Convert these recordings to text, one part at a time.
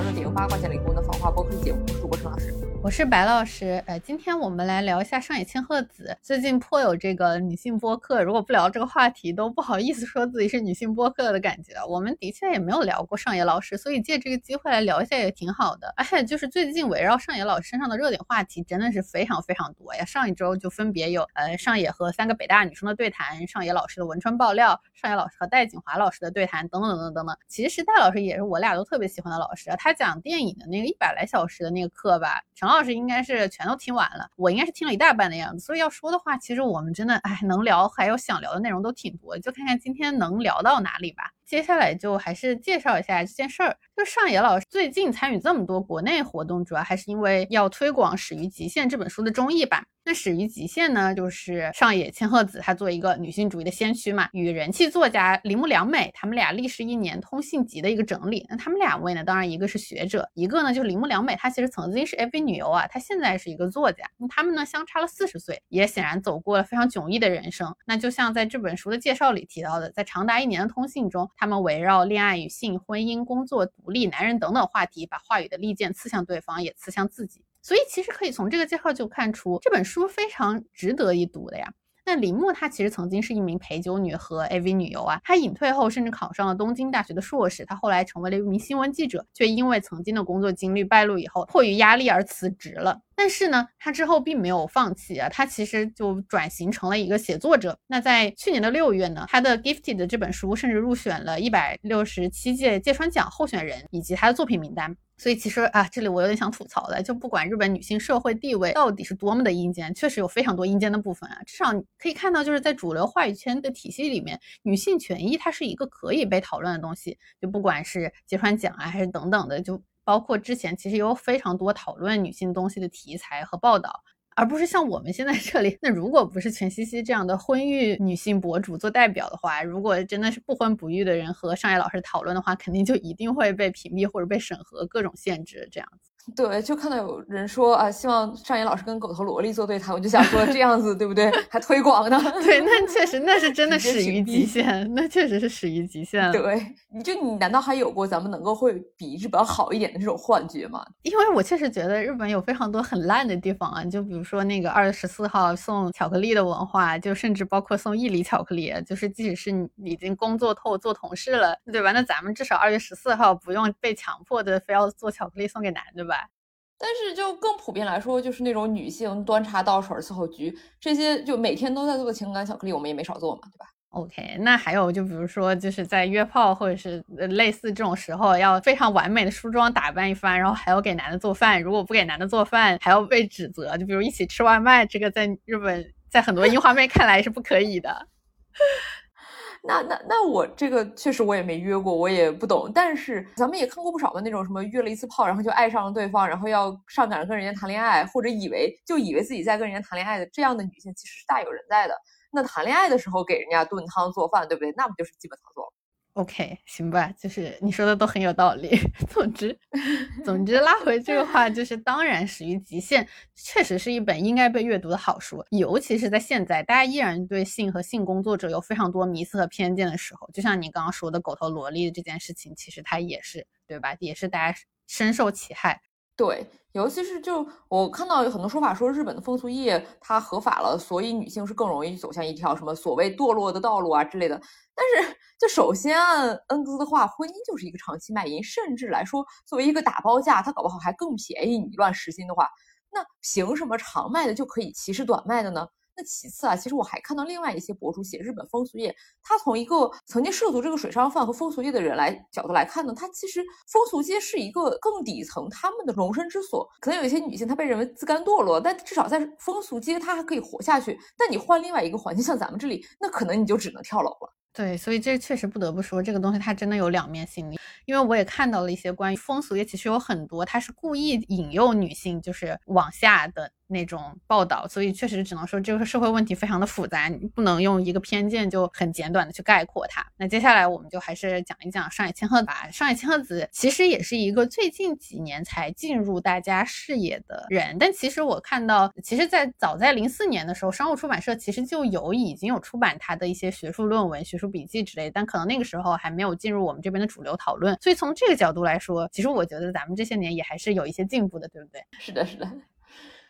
聊热点八块钱的访话播客节目，主播陈老师。我是白老师，呃，今天我们来聊一下上野千鹤子。最近颇有这个女性播客，如果不聊这个话题，都不好意思说自己是女性播客的感觉。我们的确也没有聊过上野老师，所以借这个机会来聊一下也挺好的。而且就是最近围绕上野老师身上的热点话题真的是非常非常多呀。上一周就分别有呃上野和三个北大女生的对谈，上野老师的文春爆料，上野老师和戴锦华老师的对谈，等等等等等等。其实戴老师也是我俩都特别喜欢的老师，他讲电影的那个一百来小时的那个课吧，陈老师应该是。全都听完了，我应该是听了一大半的样子，所以要说的话，其实我们真的哎，能聊还有想聊的内容都挺多，就看看今天能聊到哪里吧。接下来就还是介绍一下这件事儿。就上野老师最近参与这么多国内活动，主要还是因为要推广《始于极限》这本书的中译版。那《始于极限》呢，就是上野千鹤子她作为一个女性主义的先驱嘛，与人气作家铃木良美他们俩历时一年通信集的一个整理。那他们两位呢，当然一个是学者，一个呢就是铃木良美，她其实曾经是 AV 女优啊，她现在是一个作家。那他们呢相差了四十岁，也显然走过了非常迥异的人生。那就像在这本书的介绍里提到的，在长达一年的通信中，他们围绕恋爱与性、婚姻、工作、独立、男人等等话题，把话语的利剑刺向对方，也刺向自己。所以其实可以从这个介绍就看出，这本书非常值得一读的呀。那铃木她其实曾经是一名陪酒女和 AV 女优啊，她隐退后甚至考上了东京大学的硕士，她后来成为了一名新闻记者，却因为曾经的工作经历败露以后，迫于压力而辞职了。但是呢，她之后并没有放弃啊，她其实就转型成了一个写作者。那在去年的六月呢，她的《Gifted》这本书甚至入选了一百六十七届芥川奖候选人以及她的作品名单。所以其实啊，这里我有点想吐槽的，就不管日本女性社会地位到底是多么的阴间，确实有非常多阴间的部分啊。至少可以看到，就是在主流话语圈的体系里面，女性权益它是一个可以被讨论的东西。就不管是揭穿奖啊，还是等等的，就包括之前其实有非常多讨论女性东西的题材和报道。而不是像我们现在这里，那如果不是全西西这样的婚育女性博主做代表的话，如果真的是不婚不育的人和上野老师讨论的话，肯定就一定会被屏蔽或者被审核各种限制这样子。对，就看到有人说啊，希望上野老师跟狗头萝莉做对谈，我就想说这样子对不对？还推广呢？对，那确实那是真的始于极限，那确实是始于极限。对，你就你难道还有过咱们能够会比日本好一点的这种幻觉吗？因为我确实觉得日本有非常多很烂的地方啊，就比如说那个二月十四号送巧克力的文化，就甚至包括送一厘巧克力，就是即使是你已经工作透做同事了，对吧？那咱们至少二月十四号不用被强迫的非要做巧克力送给男的吧？但是就更普遍来说，就是那种女性端茶倒水伺候局这些，就每天都在做的情感巧克力，我们也没少做嘛，对吧？OK，那还有就比如说，就是在约炮或者是类似这种时候，要非常完美的梳妆打扮一番，然后还要给男的做饭，如果不给男的做饭，还要被指责。就比如一起吃外卖，这个在日本，在很多樱花妹看来是不可以的。那那那我这个确实我也没约过，我也不懂。但是咱们也看过不少的那种什么约了一次炮，然后就爱上了对方，然后要上赶着跟人家谈恋爱，或者以为就以为自己在跟人家谈恋爱的这样的女性，其实是大有人在的。那谈恋爱的时候给人家炖汤做饭，对不对？那不就是基本操作？OK，行吧，就是你说的都很有道理。总之，总之拉回这个话，就是当然，《始于极限》确实是一本应该被阅读的好书，尤其是在现在大家依然对性和性工作者有非常多迷思和偏见的时候。就像你刚刚说的“狗头萝莉”这件事情，其实它也是对吧？也是大家深受其害。对，尤其是就我看到有很多说法说，日本的风俗业它合法了，所以女性是更容易走向一条什么所谓堕落的道路啊之类的。但是，就首先按恩格斯的话，婚姻就是一个长期卖淫，甚至来说，作为一个打包价，它搞不好还更便宜。你乱实心的话，那凭什么长卖的就可以歧视短卖的呢？其次啊，其实我还看到另外一些博主写日本风俗业，他从一个曾经涉足这个水上贩和风俗业的人来角度来看呢，他其实风俗街是一个更底层他们的容身之所。可能有一些女性她被认为自甘堕落，但至少在风俗街她还可以活下去。但你换另外一个环境，像咱们这里，那可能你就只能跳楼了。对，所以这确实不得不说，这个东西它真的有两面性。因为我也看到了一些关于风俗业，其实有很多它是故意引诱女性就是往下的。那种报道，所以确实只能说这个社会问题非常的复杂，你不能用一个偏见就很简短的去概括它。那接下来我们就还是讲一讲上野千鹤吧。上野千鹤子其实也是一个最近几年才进入大家视野的人，但其实我看到，其实，在早在零四年的时候，商务出版社其实就有已经有出版他的一些学术论文、学术笔记之类，但可能那个时候还没有进入我们这边的主流讨论。所以从这个角度来说，其实我觉得咱们这些年也还是有一些进步的，对不对？是的，是的。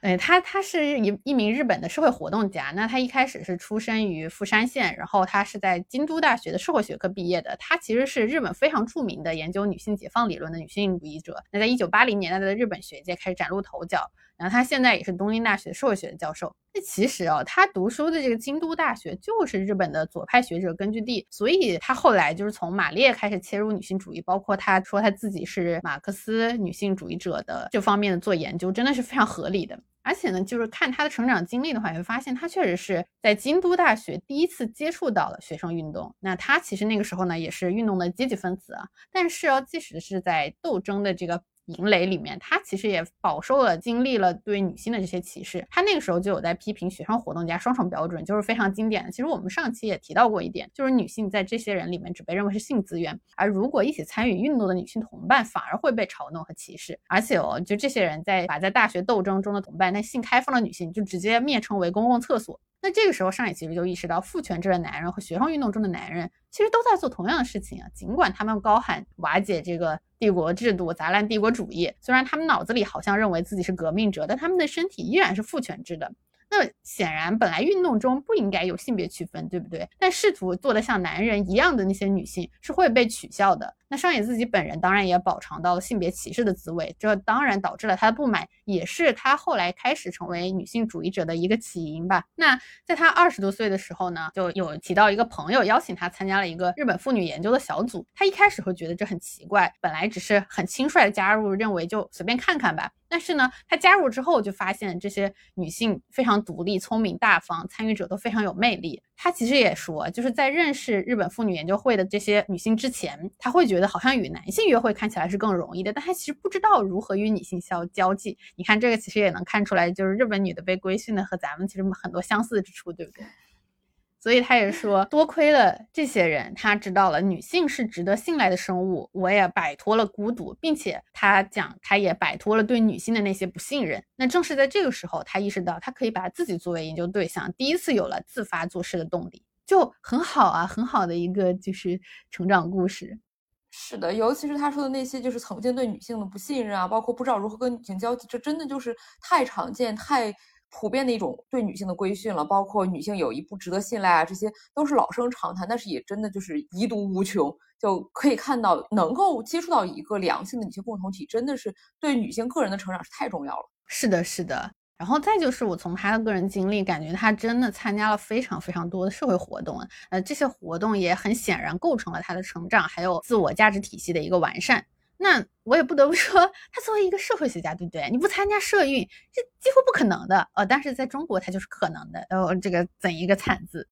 哎，他他是一一名日本的社会活动家。那他一开始是出生于富山县，然后他是在京都大学的社会学科毕业的。他其实是日本非常著名的研究女性解放理论的女性主义者。那在一九八零年代的日本学界开始崭露头角。然后他现在也是东京大学社会学的教授。那其实啊，他读书的这个京都大学就是日本的左派学者根据地，所以他后来就是从马列开始切入女性主义，包括他说他自己是马克思女性主义者的这方面的做研究，真的是非常合理的。而且呢，就是看他的成长经历的话，也会发现他确实是在京都大学第一次接触到了学生运动。那他其实那个时候呢，也是运动的积极分子啊。但是哦，即使是在斗争的这个。营垒里面，他其实也饱受了经历了对女性的这些歧视。他那个时候就有在批评学生活动家双重标准，就是非常经典的。其实我们上期也提到过一点，就是女性在这些人里面只被认为是性资源，而如果一起参与运动的女性同伴反而会被嘲弄和歧视。而且哦，就这些人在把在大学斗争中的同伴，那性开放的女性就直接蔑称为公共厕所。那这个时候，上野其实就意识到，父权制的男人和学生运动中的男人其实都在做同样的事情啊。尽管他们高喊瓦解这个帝国制度、砸烂帝国主义，虽然他们脑子里好像认为自己是革命者，但他们的身体依然是父权制的。那显然，本来运动中不应该有性别区分，对不对？但试图做得像男人一样的那些女性是会被取笑的。那上野自己本人当然也饱尝到了性别歧视的滋味，这当然导致了他的不满，也是他后来开始成为女性主义者的一个起因吧。那在他二十多岁的时候呢，就有提到一个朋友邀请他参加了一个日本妇女研究的小组。他一开始会觉得这很奇怪，本来只是很轻率的加入，认为就随便看看吧。但是呢，他加入之后就发现这些女性非常独立、聪明、大方，参与者都非常有魅力。他其实也说，就是在认识日本妇女研究会的这些女性之前，他会觉得好像与男性约会看起来是更容易的，但他其实不知道如何与女性交交际。你看这个其实也能看出来，就是日本女的被规训的和咱们其实很多相似之处，对不对？所以他也说，多亏了这些人，他知道了女性是值得信赖的生物，我也摆脱了孤独，并且他讲，他也摆脱了对女性的那些不信任。那正是在这个时候，他意识到他可以把自己作为研究对象，第一次有了自发做事的动力，就很好啊，很好的一个就是成长故事。是的，尤其是他说的那些，就是曾经对女性的不信任啊，包括不知道如何跟女性交际，这真的就是太常见，太。普遍的一种对女性的规训了，包括女性友谊不值得信赖啊，这些都是老生常谈。但是也真的就是遗毒无穷，就可以看到能够接触到一个良性的女性共同体，真的是对女性个人的成长是太重要了。是的，是的。然后再就是我从她的个人经历感觉，她真的参加了非常非常多的社会活动，呃，这些活动也很显然构成了她的成长，还有自我价值体系的一个完善。那我也不得不说，他作为一个社会学家，对不对？你不参加社运，这几乎不可能的。呃，但是在中国，他就是可能的。呃，这个怎一个惨字？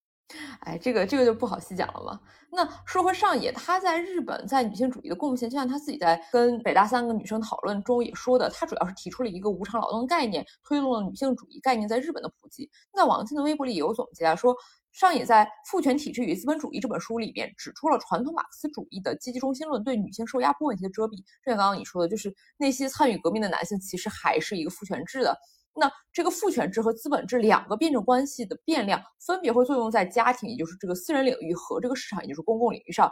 哎，这个这个就不好细讲了嘛。那说回上野，他在日本在女性主义的贡献，就像他自己在跟北大三个女生讨论中也说的，他主要是提出了一个无偿劳动概念，推动了女性主义概念在日本的普及。在王静的微博里也有总结啊，说。上野在《父权体制与资本主义》这本书里边指出了传统马克思主义的阶级中心论对女性受压迫问题的遮蔽。就像刚刚你说的，就是那些参与革命的男性其实还是一个父权制的。那这个父权制和资本制两个辩证关系的变量，分别会作用在家庭，也就是这个私人领域和这个市场，也就是公共领域上。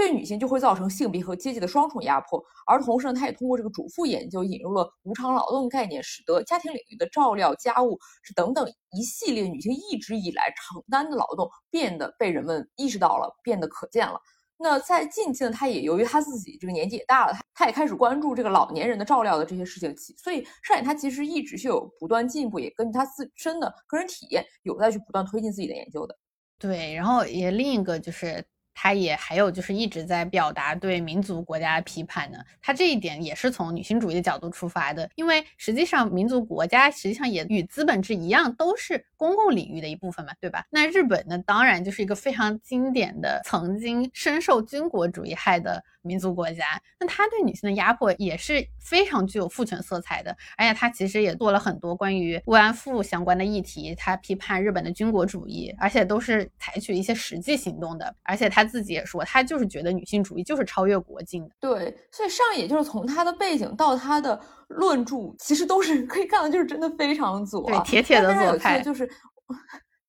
对女性就会造成性别和阶级的双重压迫，而同时呢，他也通过这个主妇研究引入了无偿劳动概念，使得家庭领域的照料、家务是等等一系列女性一直以来承担的劳动变得被人们意识到了，变得可见了。那在近期呢，他也由于他自己这个年纪也大了，他他也开始关注这个老年人的照料的这些事情，所以上野他其实一直是有不断进步，也根据他自身的个人体验有在去不断推进自己的研究的。对，然后也另一个就是。他也还有就是一直在表达对民族国家的批判呢。他这一点也是从女性主义的角度出发的，因为实际上民族国家实际上也与资本制一样，都是公共领域的一部分嘛，对吧？那日本呢，当然就是一个非常经典的曾经深受军国主义害的民族国家，那他对女性的压迫也是非常具有父权色彩的，而且他其实也做了很多关于慰安妇相关的议题，他批判日本的军国主义，而且都是采取一些实际行动的，而且他自己也说，他就是觉得女性主义就是超越国境的。对，所以上野就是从他的背景到他的论著，其实都是 可以看到，就是真的非常左，对，铁铁的左派，就是。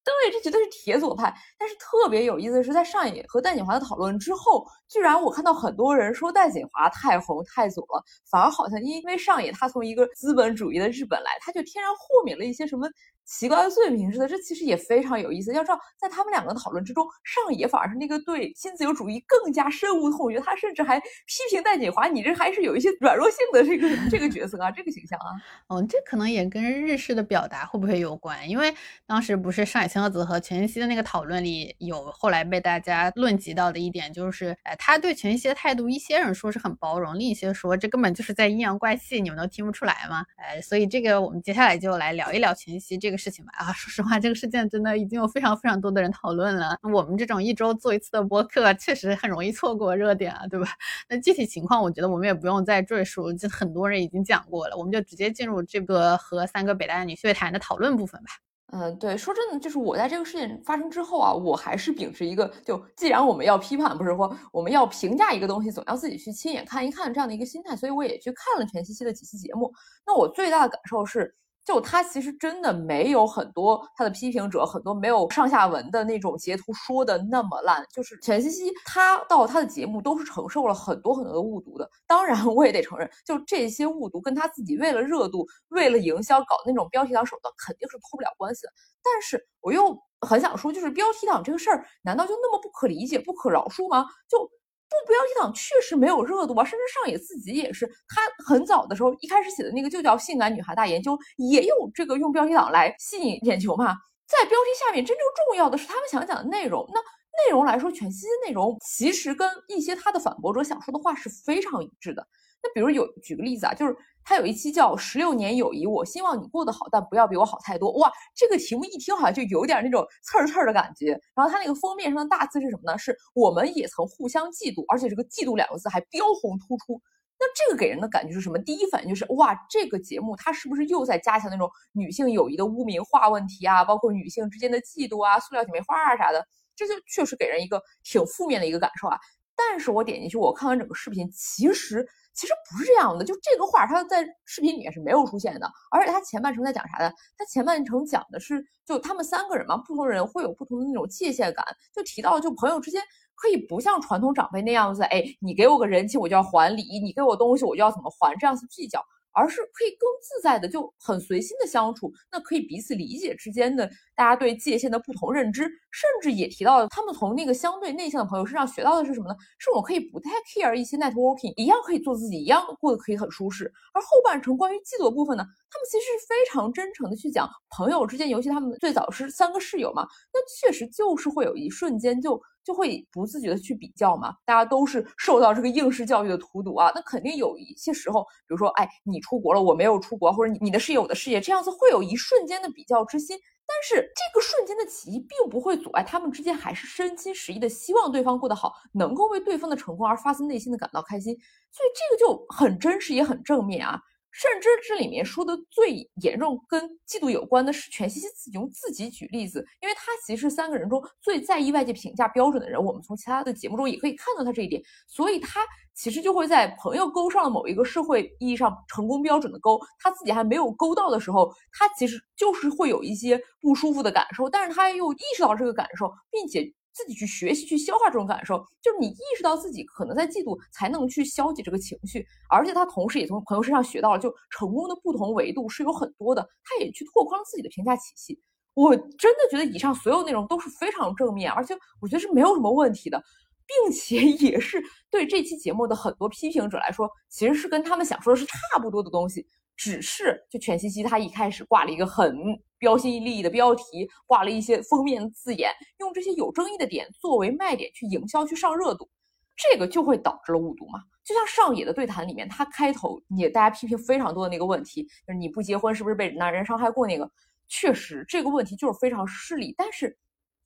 对，这绝对是铁左派。但是特别有意思的是，在上野和戴锦华的讨论之后，居然我看到很多人说戴锦华太红太左了，反而好像因为上野他从一个资本主义的日本来，他就天然豁免了一些什么。奇怪的罪名似的，这其实也非常有意思。要知道，在他们两个的讨论之中，上野反而是那个对新自由主义更加深恶痛绝，他甚至还批评戴锦华：“你这还是有一些软弱性的这个这个角色啊，这个形象啊。”哦，这可能也跟日式的表达会不会有关？因为当时不是上野千鹤子和全息的那个讨论里有后来被大家论及到的一点，就是哎，他对全息的态度，一些人说是很包容，另一些说这根本就是在阴阳怪气，你们都听不出来吗？哎，所以这个我们接下来就来聊一聊全息这。这个事情吧啊，说实话，这个事件真的已经有非常非常多的人讨论了。我们这种一周做一次的播客，确实很容易错过热点啊，对吧？那具体情况，我觉得我们也不用再赘述，就很多人已经讲过了。我们就直接进入这个和三个北大女学谈的讨论部分吧。嗯，对，说真的，就是我在这个事件发生之后啊，我还是秉持一个，就既然我们要批判，不是说我们要评价一个东西，总要自己去亲眼看一看这样的一个心态，所以我也去看了全西西的几期节目。那我最大的感受是。就他其实真的没有很多他的批评者，很多没有上下文的那种截图说的那么烂。就是全西西他到他的节目都是承受了很多很多的误读的。当然我也得承认，就这些误读跟他自己为了热度、为了营销搞那种标题党手段肯定是脱不了关系的。但是我又很想说，就是标题党这个事儿，难道就那么不可理解、不可饶恕吗？就。不标题党确实没有热度啊，甚至上野自己也是，他很早的时候一开始写的那个就叫《性感女孩大研究》，也有这个用标题党来吸引眼球嘛。在标题下面真正重要的是他们想讲的内容，那内容来说，全息的内容其实跟一些他的反驳者想说的话是非常一致的。那比如有举个例子啊，就是。他有一期叫《十六年友谊》，我希望你过得好，但不要比我好太多。哇，这个题目一听好像就有点那种刺儿刺儿的感觉。然后他那个封面上的大字是什么呢？是我们也曾互相嫉妒，而且这个“嫉妒”两个字还标红突出。那这个给人的感觉是什么？第一反应就是哇，这个节目它是不是又在加强那种女性友谊的污名化问题啊？包括女性之间的嫉妒啊、塑料姐妹花啊啥的，这就确实给人一个挺负面的一个感受啊。但是我点进去，我看完整个视频，其实。其实不是这样的，就这个话，它在视频里面是没有出现的。而且它前半程在讲啥的？它前半程讲的是，就他们三个人嘛，不同人会有不同的那种界限感。就提到，就朋友之间可以不像传统长辈那样子，哎，你给我个人情，我就要还礼；你给我东西，我就要怎么还，这样子计较。而是可以更自在的，就很随心的相处，那可以彼此理解之间的大家对界限的不同认知，甚至也提到了他们从那个相对内向的朋友身上学到的是什么呢？是我可以不太 care 一些 networking，一样可以做自己，一样过得可以很舒适。而后半程关于嫉妒的部分呢，他们其实是非常真诚的去讲朋友之间，尤其他们最早是三个室友嘛，那确实就是会有一瞬间就。就会不自觉的去比较嘛，大家都是受到这个应试教育的荼毒啊，那肯定有一些时候，比如说，哎，你出国了，我没有出国，或者你你的事业，我的事业，这样子会有一瞬间的比较之心，但是这个瞬间的起义并不会阻碍他们之间还是真心实意的希望对方过得好，能够为对方的成功而发自内心的感到开心，所以这个就很真实也很正面啊。甚至这里面说的最严重跟嫉妒有关的是全西西自己用自己举例子，因为他其实是三个人中最在意外界评价标准的人。我们从其他的节目中也可以看到他这一点，所以他其实就会在朋友勾上了某一个社会意义上成功标准的勾，他自己还没有勾到的时候，他其实就是会有一些不舒服的感受，但是他又意识到这个感受，并且。自己去学习，去消化这种感受，就是你意识到自己可能在嫉妒，才能去消解这个情绪。而且他同时也从朋友身上学到了，就成功的不同维度是有很多的。他也去拓宽了自己的评价体系。我真的觉得以上所有内容都是非常正面，而且我觉得是没有什么问题的，并且 也是对这期节目的很多批评者来说，其实是跟他们想说的是差不多的东西。只是就全信息，他一开始挂了一个很标新立异的标题，挂了一些封面字眼，用这些有争议的点作为卖点去营销、去上热度，这个就会导致了误读嘛。就像上野的对谈里面，他开头也大家批评非常多的那个问题，就是你不结婚是不是被男人伤害过？那个确实这个问题就是非常失礼，但是。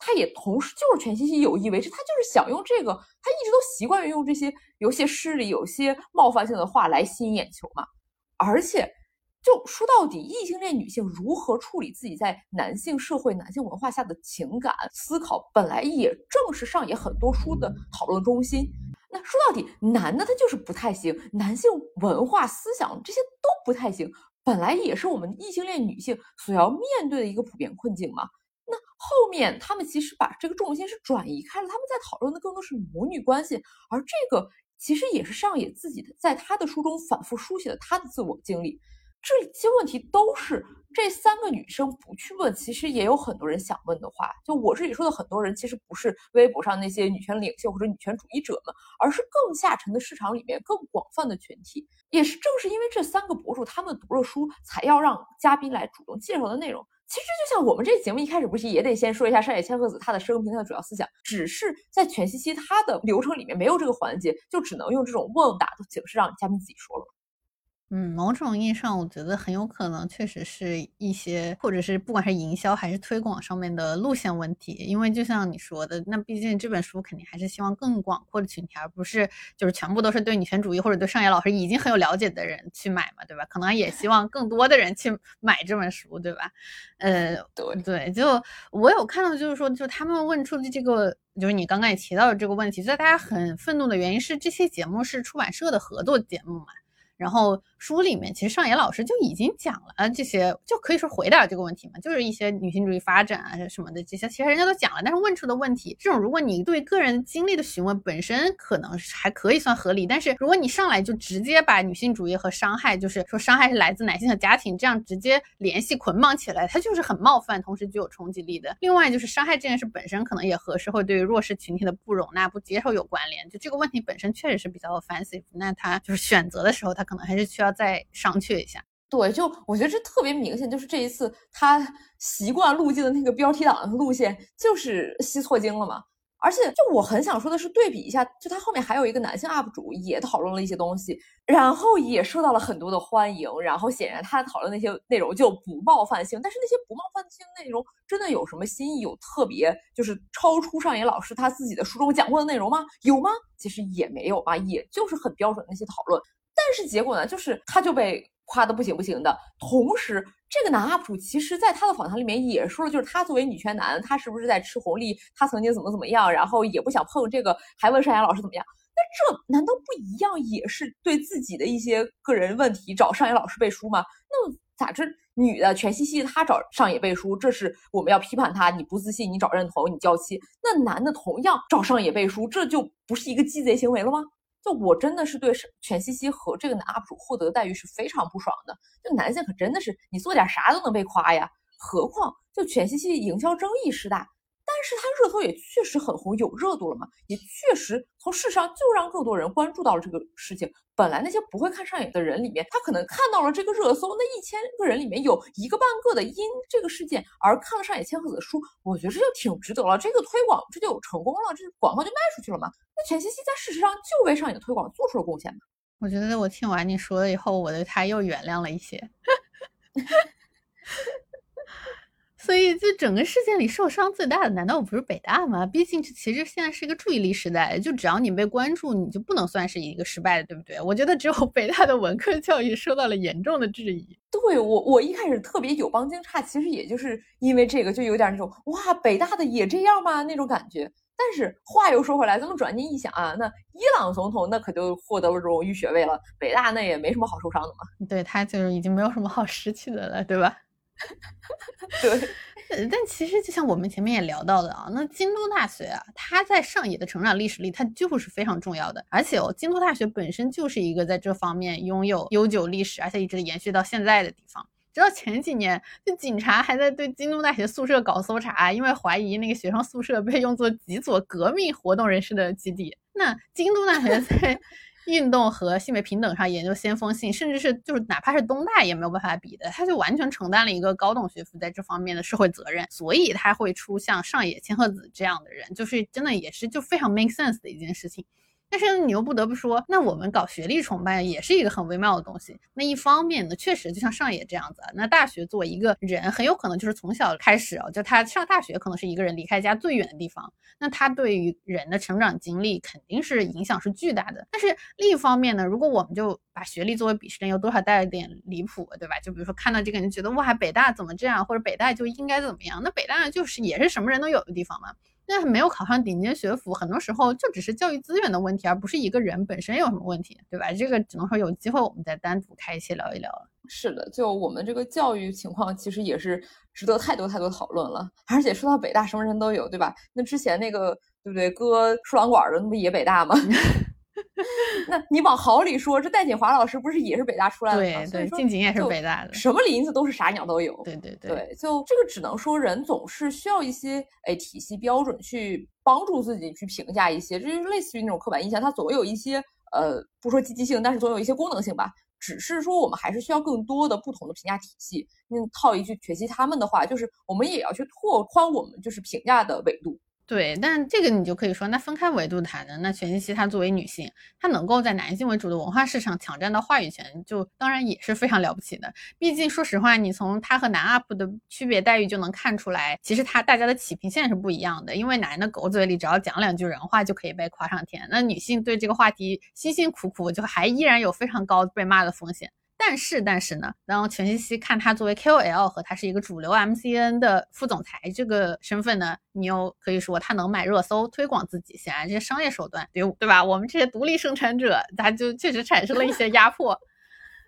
他也同时就是全西西有意为之，他就是想用这个，他一直都习惯于用这些有些失礼、有些冒犯性的话来吸引眼球嘛。而且，就说到底，异性恋女性如何处理自己在男性社会、男性文化下的情感思考，本来也正是上野很多书的讨论中心。那说到底，男的他就是不太行，男性文化思想这些都不太行，本来也是我们异性恋女性所要面对的一个普遍困境嘛。后面他们其实把这个重心是转移开了，他们在讨论的更多是母女关系，而这个其实也是上野自己的在他的书中反复书写的他的自我经历。这些问题都是这三个女生不去问，其实也有很多人想问的话。就我这里说的很多人，其实不是微博上那些女权领袖或者女权主义者们，而是更下沉的市场里面更广泛的群体。也是正是因为这三个博主他们读了书，才要让嘉宾来主动介绍的内容。其实就像我们这节目一开始不是也得先说一下上野千鹤子她的生平、她的主要思想，只是在全息期她的流程里面没有这个环节，就只能用这种问答的形式让嘉宾自己说了。嗯，某种意义上，我觉得很有可能确实是一些，或者是不管是营销还是推广上面的路线问题。因为就像你说的，那毕竟这本书肯定还是希望更广阔的群体，而不是就是全部都是对女权主义或者对上野老师已经很有了解的人去买嘛，对吧？可能也希望更多的人去买这本书，对吧？呃，对对，就我有看到，就是说，就他们问出的这个，就是你刚刚也提到的这个问题，在大家很愤怒的原因是，这些节目是出版社的合作节目嘛？然后书里面其实上野老师就已经讲了这些，就可以说回答这个问题嘛，就是一些女性主义发展啊什么的这些，其实人家都讲了。但是问出的问题，这种如果你对个人经历的询问本身可能还可以算合理，但是如果你上来就直接把女性主义和伤害，就是说伤害是来自男性的家庭这样直接联系捆绑起来，它就是很冒犯，同时具有冲击力的。另外就是伤害这件事本身可能也和社会对于弱势群体的不容纳、不接受有关联。就这个问题本身确实是比较 offensive，那他就是选择的时候他。可能还是需要再商榷一下。对，就我觉得这特别明显，就是这一次他习惯路径的那个标题党的路线，就是吸错精了嘛。而且，就我很想说的是，对比一下，就他后面还有一个男性 UP 主也讨论了一些东西，然后也受到了很多的欢迎。然后显然他讨论那些内容就不冒犯性，但是那些不冒犯性内容真的有什么新意？有特别就是超出上野老师他自己的书中讲过的内容吗？有吗？其实也没有吧，也就是很标准的那些讨论。但是结果呢，就是他就被夸的不行不行的。同时，这个男 UP 主其实在他的访谈里面也说了，就是他作为女权男，他是不是在吃红利？他曾经怎么怎么样，然后也不想碰这个，还问上野老师怎么样？那这难道不一样？也是对自己的一些个人问题找上野老师背书吗？那咋这？女的全西西她找上野背书，这是我们要批判她。你不自信，你找认同，你娇妻。那男的同样找上野背书，这就不是一个鸡贼行为了吗？就我真的是对犬西西和这个男 UP 主获得的待遇是非常不爽的。就男性可真的是你做点啥都能被夸呀，何况就犬西西营销争议时代。但是他热搜也确实很红，有热度了嘛？也确实从事实上就让更多人关注到了这个事情。本来那些不会看上瘾的人里面，他可能看到了这个热搜，那一千个人里面有一个半个的因这个事件而看了上野千鹤子的书，我觉得这就挺值得了。这个推广这就有成功了，这广告就卖出去了嘛？那全西西在事实上就为上瘾的推广做出了贡献嘛？我觉得我听完你说了以后，我对他又原谅了一些。所以，就整个事件里受伤最大的，难道不是北大吗？毕竟，这其实现在是一个注意力时代，就只要你被关注，你就不能算是一个失败的，对不对？我觉得只有 北大的文科教育受到了严重的质疑。对我，我一开始特别有帮惊诧，其实也就是因为这个，就有点那种哇，北大的也这样吗？那种感觉。但是话又说回来，咱们转念一想啊，那伊朗总统那可就获得了荣誉学位了，北大那也没什么好受伤的嘛。对他就是已经没有什么好失去的了，对吧？对，但其实就像我们前面也聊到的啊，那京都大学啊，它在上野的成长历史里，它就是非常重要的。而且哦，京都大学本身就是一个在这方面拥有悠久历史，而且一直延续到现在的地方。直到前几年，就警察还在对京都大学宿舍搞搜查，因为怀疑那个学生宿舍被用作极左革命活动人士的基地。那京都大学 在运动和性别平等上研究先锋性，甚至是就是哪怕是东大也没有办法比的，他就完全承担了一个高等学府在这方面的社会责任，所以他会出像上野千鹤子这样的人，就是真的也是就非常 make sense 的一件事情。但是你又不得不说，那我们搞学历崇拜也是一个很微妙的东西。那一方面呢，确实就像上野这样子，那大学作为一个人，很有可能就是从小开始哦，就他上大学可能是一个人离开家最远的地方，那他对于人的成长经历肯定是影响是巨大的。但是另一方面呢，如果我们就把学历作为鄙视链，有多少带了点离谱，对吧？就比如说看到这个人觉得哇，北大怎么这样，或者北大就应该怎么样？那北大就是也是什么人都有的地方嘛。那没有考上顶尖学府，很多时候就只是教育资源的问题，而不是一个人本身有什么问题，对吧？这个只能说有机会我们再单独开一期聊一聊。是的，就我们这个教育情况，其实也是值得太多太多讨论了。而且说到北大，什么人都有，对吧？那之前那个对不对，割输卵管的那不也北大吗？那你往好里说，这戴锦华老师不是也是北大出来的吗？对对，静静也是北大的。什么林子都是啥鸟都有。对对对，就这个只能说人总是需要一些哎体系标准去帮助自己去评价一些，这就是类似于那种刻板印象，它总有一些呃不说积极性，但是总有一些功能性吧。只是说我们还是需要更多的不同的评价体系。那套一句学习他们的话，就是我们也要去拓宽我们就是评价的维度。对，但这个你就可以说，那分开维度谈呢？那全信息她作为女性，她能够在男性为主的文化市场抢占到话语权，就当然也是非常了不起的。毕竟说实话，你从她和男 UP 的区别待遇就能看出来，其实她大家的起评线是不一样的。因为男的狗嘴里只要讲两句人话就可以被夸上天，那女性对这个话题辛辛苦苦，就还依然有非常高被骂的风险。但是，但是呢，然后全西西看他作为 KOL 和他是一个主流 MCN 的副总裁这个身份呢，你又可以说他能买热搜推广自己，显然这些商业手段对对吧？我们这些独立生产者，他就确实产生了一些压迫。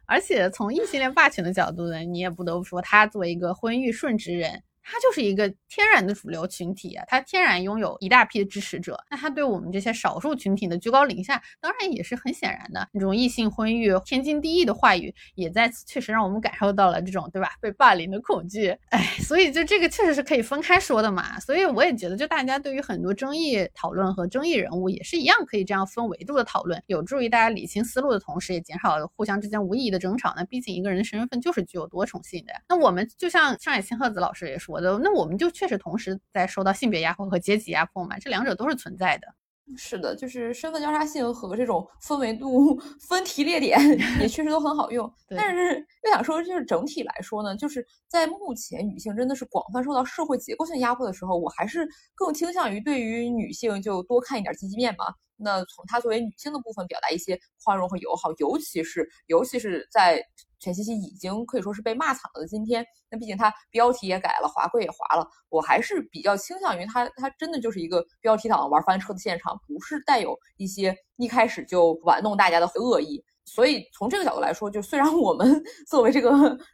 而且从异性恋霸权的角度呢，你也不得不说，他作为一个婚育顺直人。他就是一个天然的主流群体啊，他天然拥有一大批的支持者，那他对我们这些少数群体的居高临下，当然也是很显然的。这种异性婚育天经地义的话语，也在此确实让我们感受到了这种对吧被霸凌的恐惧。哎，所以就这个确实是可以分开说的嘛。所以我也觉得，就大家对于很多争议讨论和争议人物，也是一样可以这样分维度的讨论，有助于大家理清思路的同时，也减少了互相之间无意义的争吵。那毕竟一个人的身份就是具有多重性的。那我们就像上野千鹤子老师也说。那我们就确实同时在受到性别压迫和阶级压迫嘛，这两者都是存在的。是的，就是身份交叉性和这种分维度、分题列点也确实都很好用。但是又想说，就是整体来说呢，就是在目前女性真的是广泛受到社会结构性压迫的时候，我还是更倾向于对于女性就多看一点积极面嘛。那从她作为女性的部分表达一些宽容和友好，尤其是尤其是在。全西西已经可以说是被骂惨了的今天，那毕竟它标题也改了，滑跪也滑了，我还是比较倾向于它，它真的就是一个标题党玩翻车的现场，不是带有一些一开始就玩弄大家的恶意。所以从这个角度来说，就虽然我们 作为这个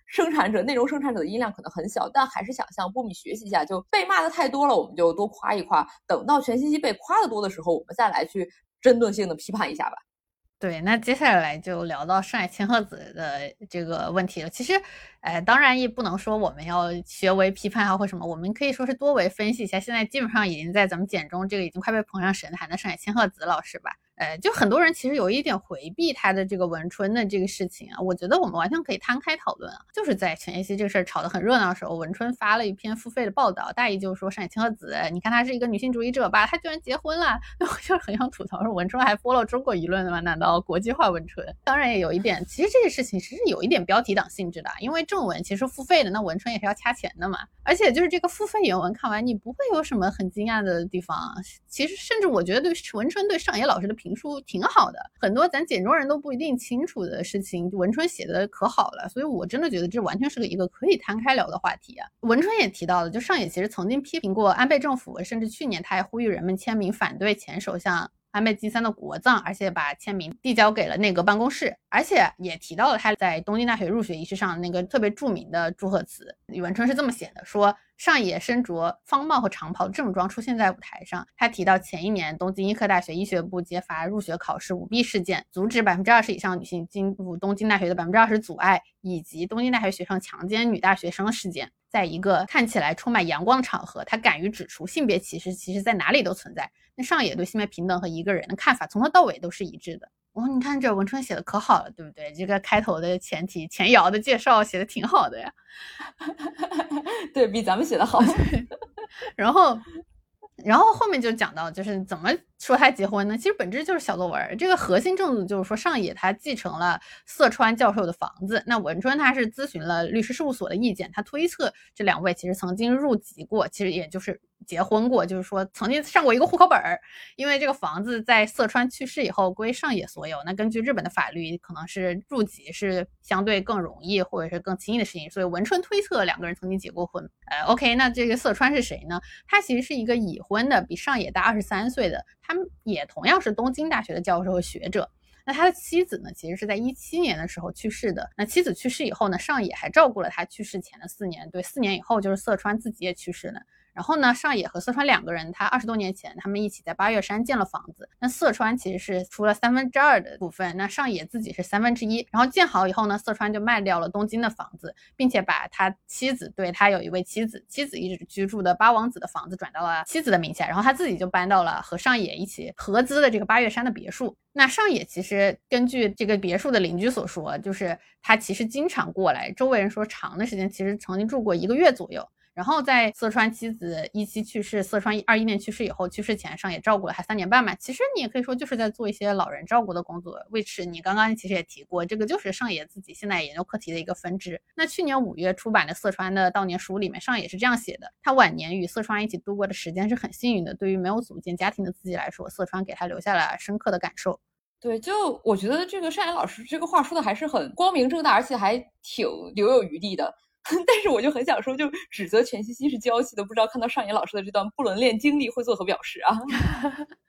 生产者、内容生产者的音量可能很小，但还是想向波米学习一下，就被骂的太多了，我们就多夸一夸。等到全西西被夸的多的时候，我们再来去针对性的批判一下吧。对，那接下来就聊到上海千鹤子的这个问题了。其实，呃，当然也不能说我们要学为批判啊或什么，我们可以说是多维分析一下。现在基本上已经在咱们简中这个已经快被捧上神坛的上海千鹤子老师吧。呃，就很多人其实有一点回避他的这个文春的这个事情啊，我觉得我们完全可以摊开讨论啊。就是在全叶希这个事儿吵得很热闹的时候，文春发了一篇付费的报道，大意就是说上野千鹤子，你看她是一个女性主义者吧，她居然结婚了，我就很想吐槽说文春还 follow 中国舆论的吗？难道国际化文春？当然也有一点，其实这个事情其实有一点标题党性质的，因为正文其实付费的，那文春也是要掐钱的嘛。而且就是这个付费原文看完，你不会有什么很惊讶的地方。其实甚至我觉得对文春对上野老师的评书挺好的，很多咱简中人都不一定清楚的事情，文春写的可好了，所以我真的觉得这完全是个一个可以摊开聊的话题啊。文春也提到了，就上野其实曾经批评过安倍政府，甚至去年他还呼吁人们签名反对前首相。安倍晋三的国葬，而且把签名递交给了内阁办公室，而且也提到了他在东京大学入学仪式上那个特别著名的祝贺词。宇文春是这么写的：说上野身着方帽和长袍正装出现在舞台上。他提到前一年东京医科大学医学部揭发入学考试舞弊事件，阻止百分之二十以上女性进入东京大学的百分之二十阻碍，以及东京大学学生强奸女大学生事件。在一个看起来充满阳光的场合，他敢于指出性别歧视其实在哪里都存在。那上野对性别平等和一个人的看法从头到尾都是一致的。哦，你看这文春写的可好了，对不对？这个开头的前提前摇的介绍写的挺好的呀，对比咱们写的好。然后，然后后面就讲到就是怎么说他结婚呢，其实本质就是小作文。这个核心证据就是说，上野他继承了色川教授的房子，那文春他是咨询了律师事务所的意见，他推测这两位其实曾经入籍过，其实也就是。结婚过，就是说曾经上过一个户口本儿，因为这个房子在色川去世以后归上野所有。那根据日本的法律，可能是入籍是相对更容易或者是更轻易的事情，所以文春推测两个人曾经结过婚。呃，OK，那这个色川是谁呢？他其实是一个已婚的，比上野大二十三岁的，他也同样是东京大学的教授和学者。那他的妻子呢，其实是在一七年的时候去世的。那妻子去世以后呢，上野还照顾了他去世前的四年。对，四年以后就是色川自己也去世了。然后呢，上野和色川两个人，他二十多年前他们一起在八月山建了房子。那色川其实是出了三分之二的部分，那上野自己是三分之一。然后建好以后呢，色川就卖掉了东京的房子，并且把他妻子对他有一位妻子，妻子一直居住的八王子的房子转到了妻子的名下，然后他自己就搬到了和上野一起合资的这个八月山的别墅。那上野其实根据这个别墅的邻居所说，就是他其实经常过来，周围人说长的时间，其实曾经住过一个月左右。然后在色川妻子一七去世，色川二一年去世以后，去世前上野照顾了他三年半嘛。其实你也可以说就是在做一些老人照顾的工作。为此你刚刚其实也提过，这个就是上野自己现在研究课题的一个分支。那去年五月出版的色川的悼念书里面，上野是这样写的：他晚年与色川一起度过的时间是很幸运的。对于没有组建家庭的自己来说，色川给他留下了深刻的感受。对，就我觉得这个上野老师这个话说的还是很光明正大，而且还挺留有余地的。但是我就很想说，就指责全西西是娇气的，不知道看到上野老师的这段不伦恋经历会作何表示啊？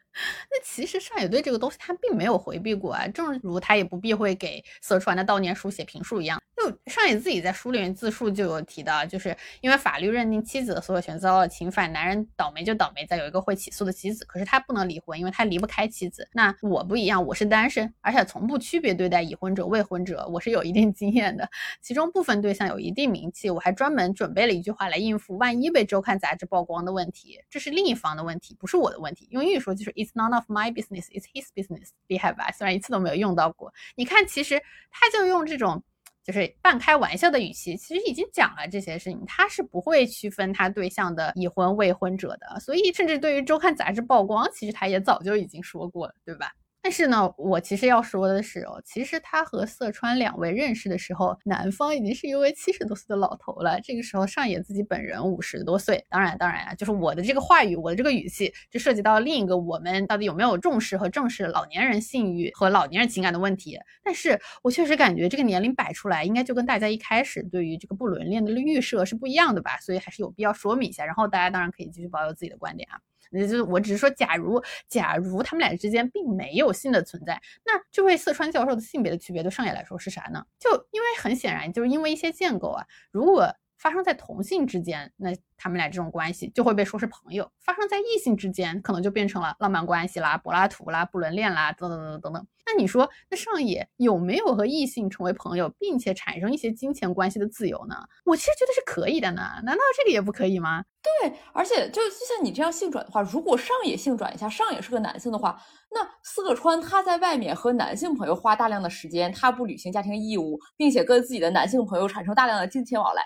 那其实上野对这个东西他并没有回避过啊，正如他也不避讳给色川的悼念书写评述一样。就上野自己在书里面自述就有提到，就是因为法律认定妻子的所有权遭到了侵犯，男人倒霉就倒霉在有一个会起诉的妻子，可是他不能离婚，因为他离不开妻子。那我不一样，我是单身，而且从不区别对待已婚者、未婚者，我是有一定经验的。其中部分对象有一定名气，我还专门准备了一句话来应付万一被周刊杂志曝光的问题。这是另一方的问题，不是我的问题。用英语说就是。It's none of my business. It's his business. 厉害吧？虽然一次都没有用到过。你看，其实他就用这种就是半开玩笑的语气，其实已经讲了这些事情。他是不会区分他对象的已婚未婚者的。所以，甚至对于周刊杂志曝光，其实他也早就已经说过了，对吧？但是呢，我其实要说的是哦，其实他和色川两位认识的时候，男方已经是一位七十多岁的老头了。这个时候，上野自己本人五十多岁。当然，当然啊，就是我的这个话语，我的这个语气，就涉及到另一个我们到底有没有重视和正视老年人性欲和老年人情感的问题。但是我确实感觉这个年龄摆出来，应该就跟大家一开始对于这个不伦恋的预设是不一样的吧？所以还是有必要说明一下。然后大家当然可以继续保有自己的观点啊。也就是我只是说，假如假如他们俩之间并没有性的存在，那这位四川教授的性别的区别对上野来说是啥呢？就因为很显然，就是因为一些建构啊，如果发生在同性之间，那他们俩这种关系就会被说是朋友；发生在异性之间，可能就变成了浪漫关系啦、柏拉图啦、不伦恋啦，等等等等等等。那你说，那上野有没有和异性成为朋友，并且产生一些金钱关系的自由呢？我其实觉得是可以的呢。难道这个也不可以吗？对，而且就就像你这样性转的话，如果上野性转一下，上野是个男性的话，那色川他在外面和男性朋友花大量的时间，他不履行家庭义务，并且跟自己的男性朋友产生大量的金钱往来，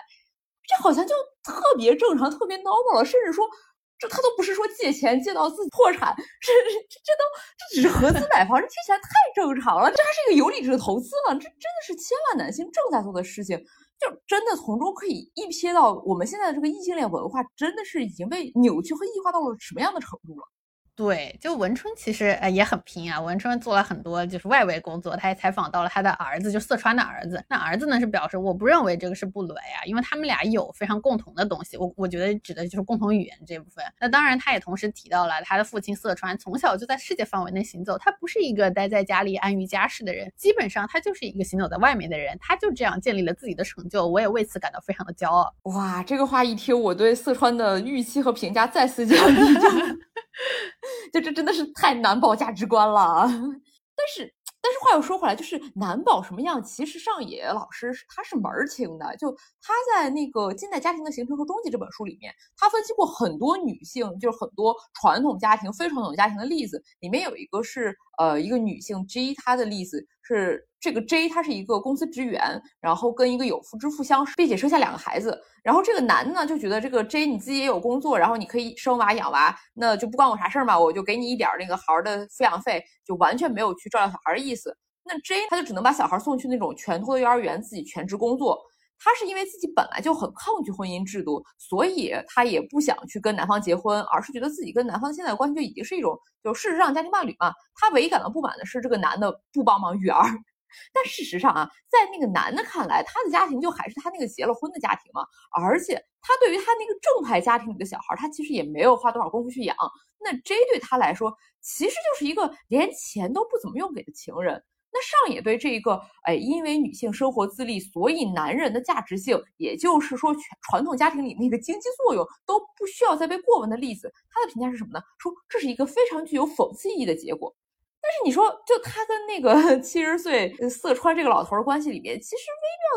这好像就特别正常，特别 normal 了，甚至说。这他都不是说借钱借到自己破产，这这这都这只是合资买房，这听起来太正常了，这还是一个有理智的投资吗？这真的是千万男性正在做的事情，就真的从中可以一瞥到我们现在的这个异性恋文化真的是已经被扭曲和异化到了什么样的程度了。对，就文春其实呃也很拼啊。文春做了很多就是外围工作，他也采访到了他的儿子，就四川的儿子。那儿子呢是表示，我不认为这个是不伦呀，因为他们俩有非常共同的东西。我我觉得指的就是共同语言这部分。那当然，他也同时提到了他的父亲四川从小就在世界范围内行走，他不是一个待在家里安于家事的人，基本上他就是一个行走在外面的人。他就这样建立了自己的成就，我也为此感到非常的骄傲。哇，这个话一听，我对四川的预期和评价再次降低。就这真的是太难保价值观了，但是但是话又说回来，就是难保什么样？其实上野老师他是门儿清的，就他在那个《近代家庭的形成和终结》这本书里面，他分析过很多女性，就是很多传统家庭、非传统家庭的例子，里面有一个是呃，一个女性 J，她的例子是这个 J，她是一个公司职员，然后跟一个有夫之妇相识，并且生下两个孩子。然后这个男呢就觉得这个 J 你自己也有工作，然后你可以生娃养娃，那就不关我啥事儿嘛，我就给你一点那个孩儿的抚养费，就完全没有去照料小孩的意思。那 J 他就只能把小孩送去那种全托的幼儿园，自己全职工作。她是因为自己本来就很抗拒婚姻制度，所以她也不想去跟男方结婚，而是觉得自己跟男方现在的关系就已经是一种就事实上家庭伴侣嘛。她唯一感到不满的是这个男的不帮忙育儿，但事实上啊，在那个男的看来，他的家庭就还是他那个结了婚的家庭嘛。而且他对于他那个正派家庭里的小孩，他其实也没有花多少功夫去养。那 J 对他来说，其实就是一个连钱都不怎么用给的情人。那上野对这一个，哎，因为女性生活自立，所以男人的价值性，也就是说传传统家庭里那个经济作用都不需要再被过问的例子，他的评价是什么呢？说这是一个非常具有讽刺意义的结果。但是你说，就他跟那个 七十岁色川这个老头的关系里面，其实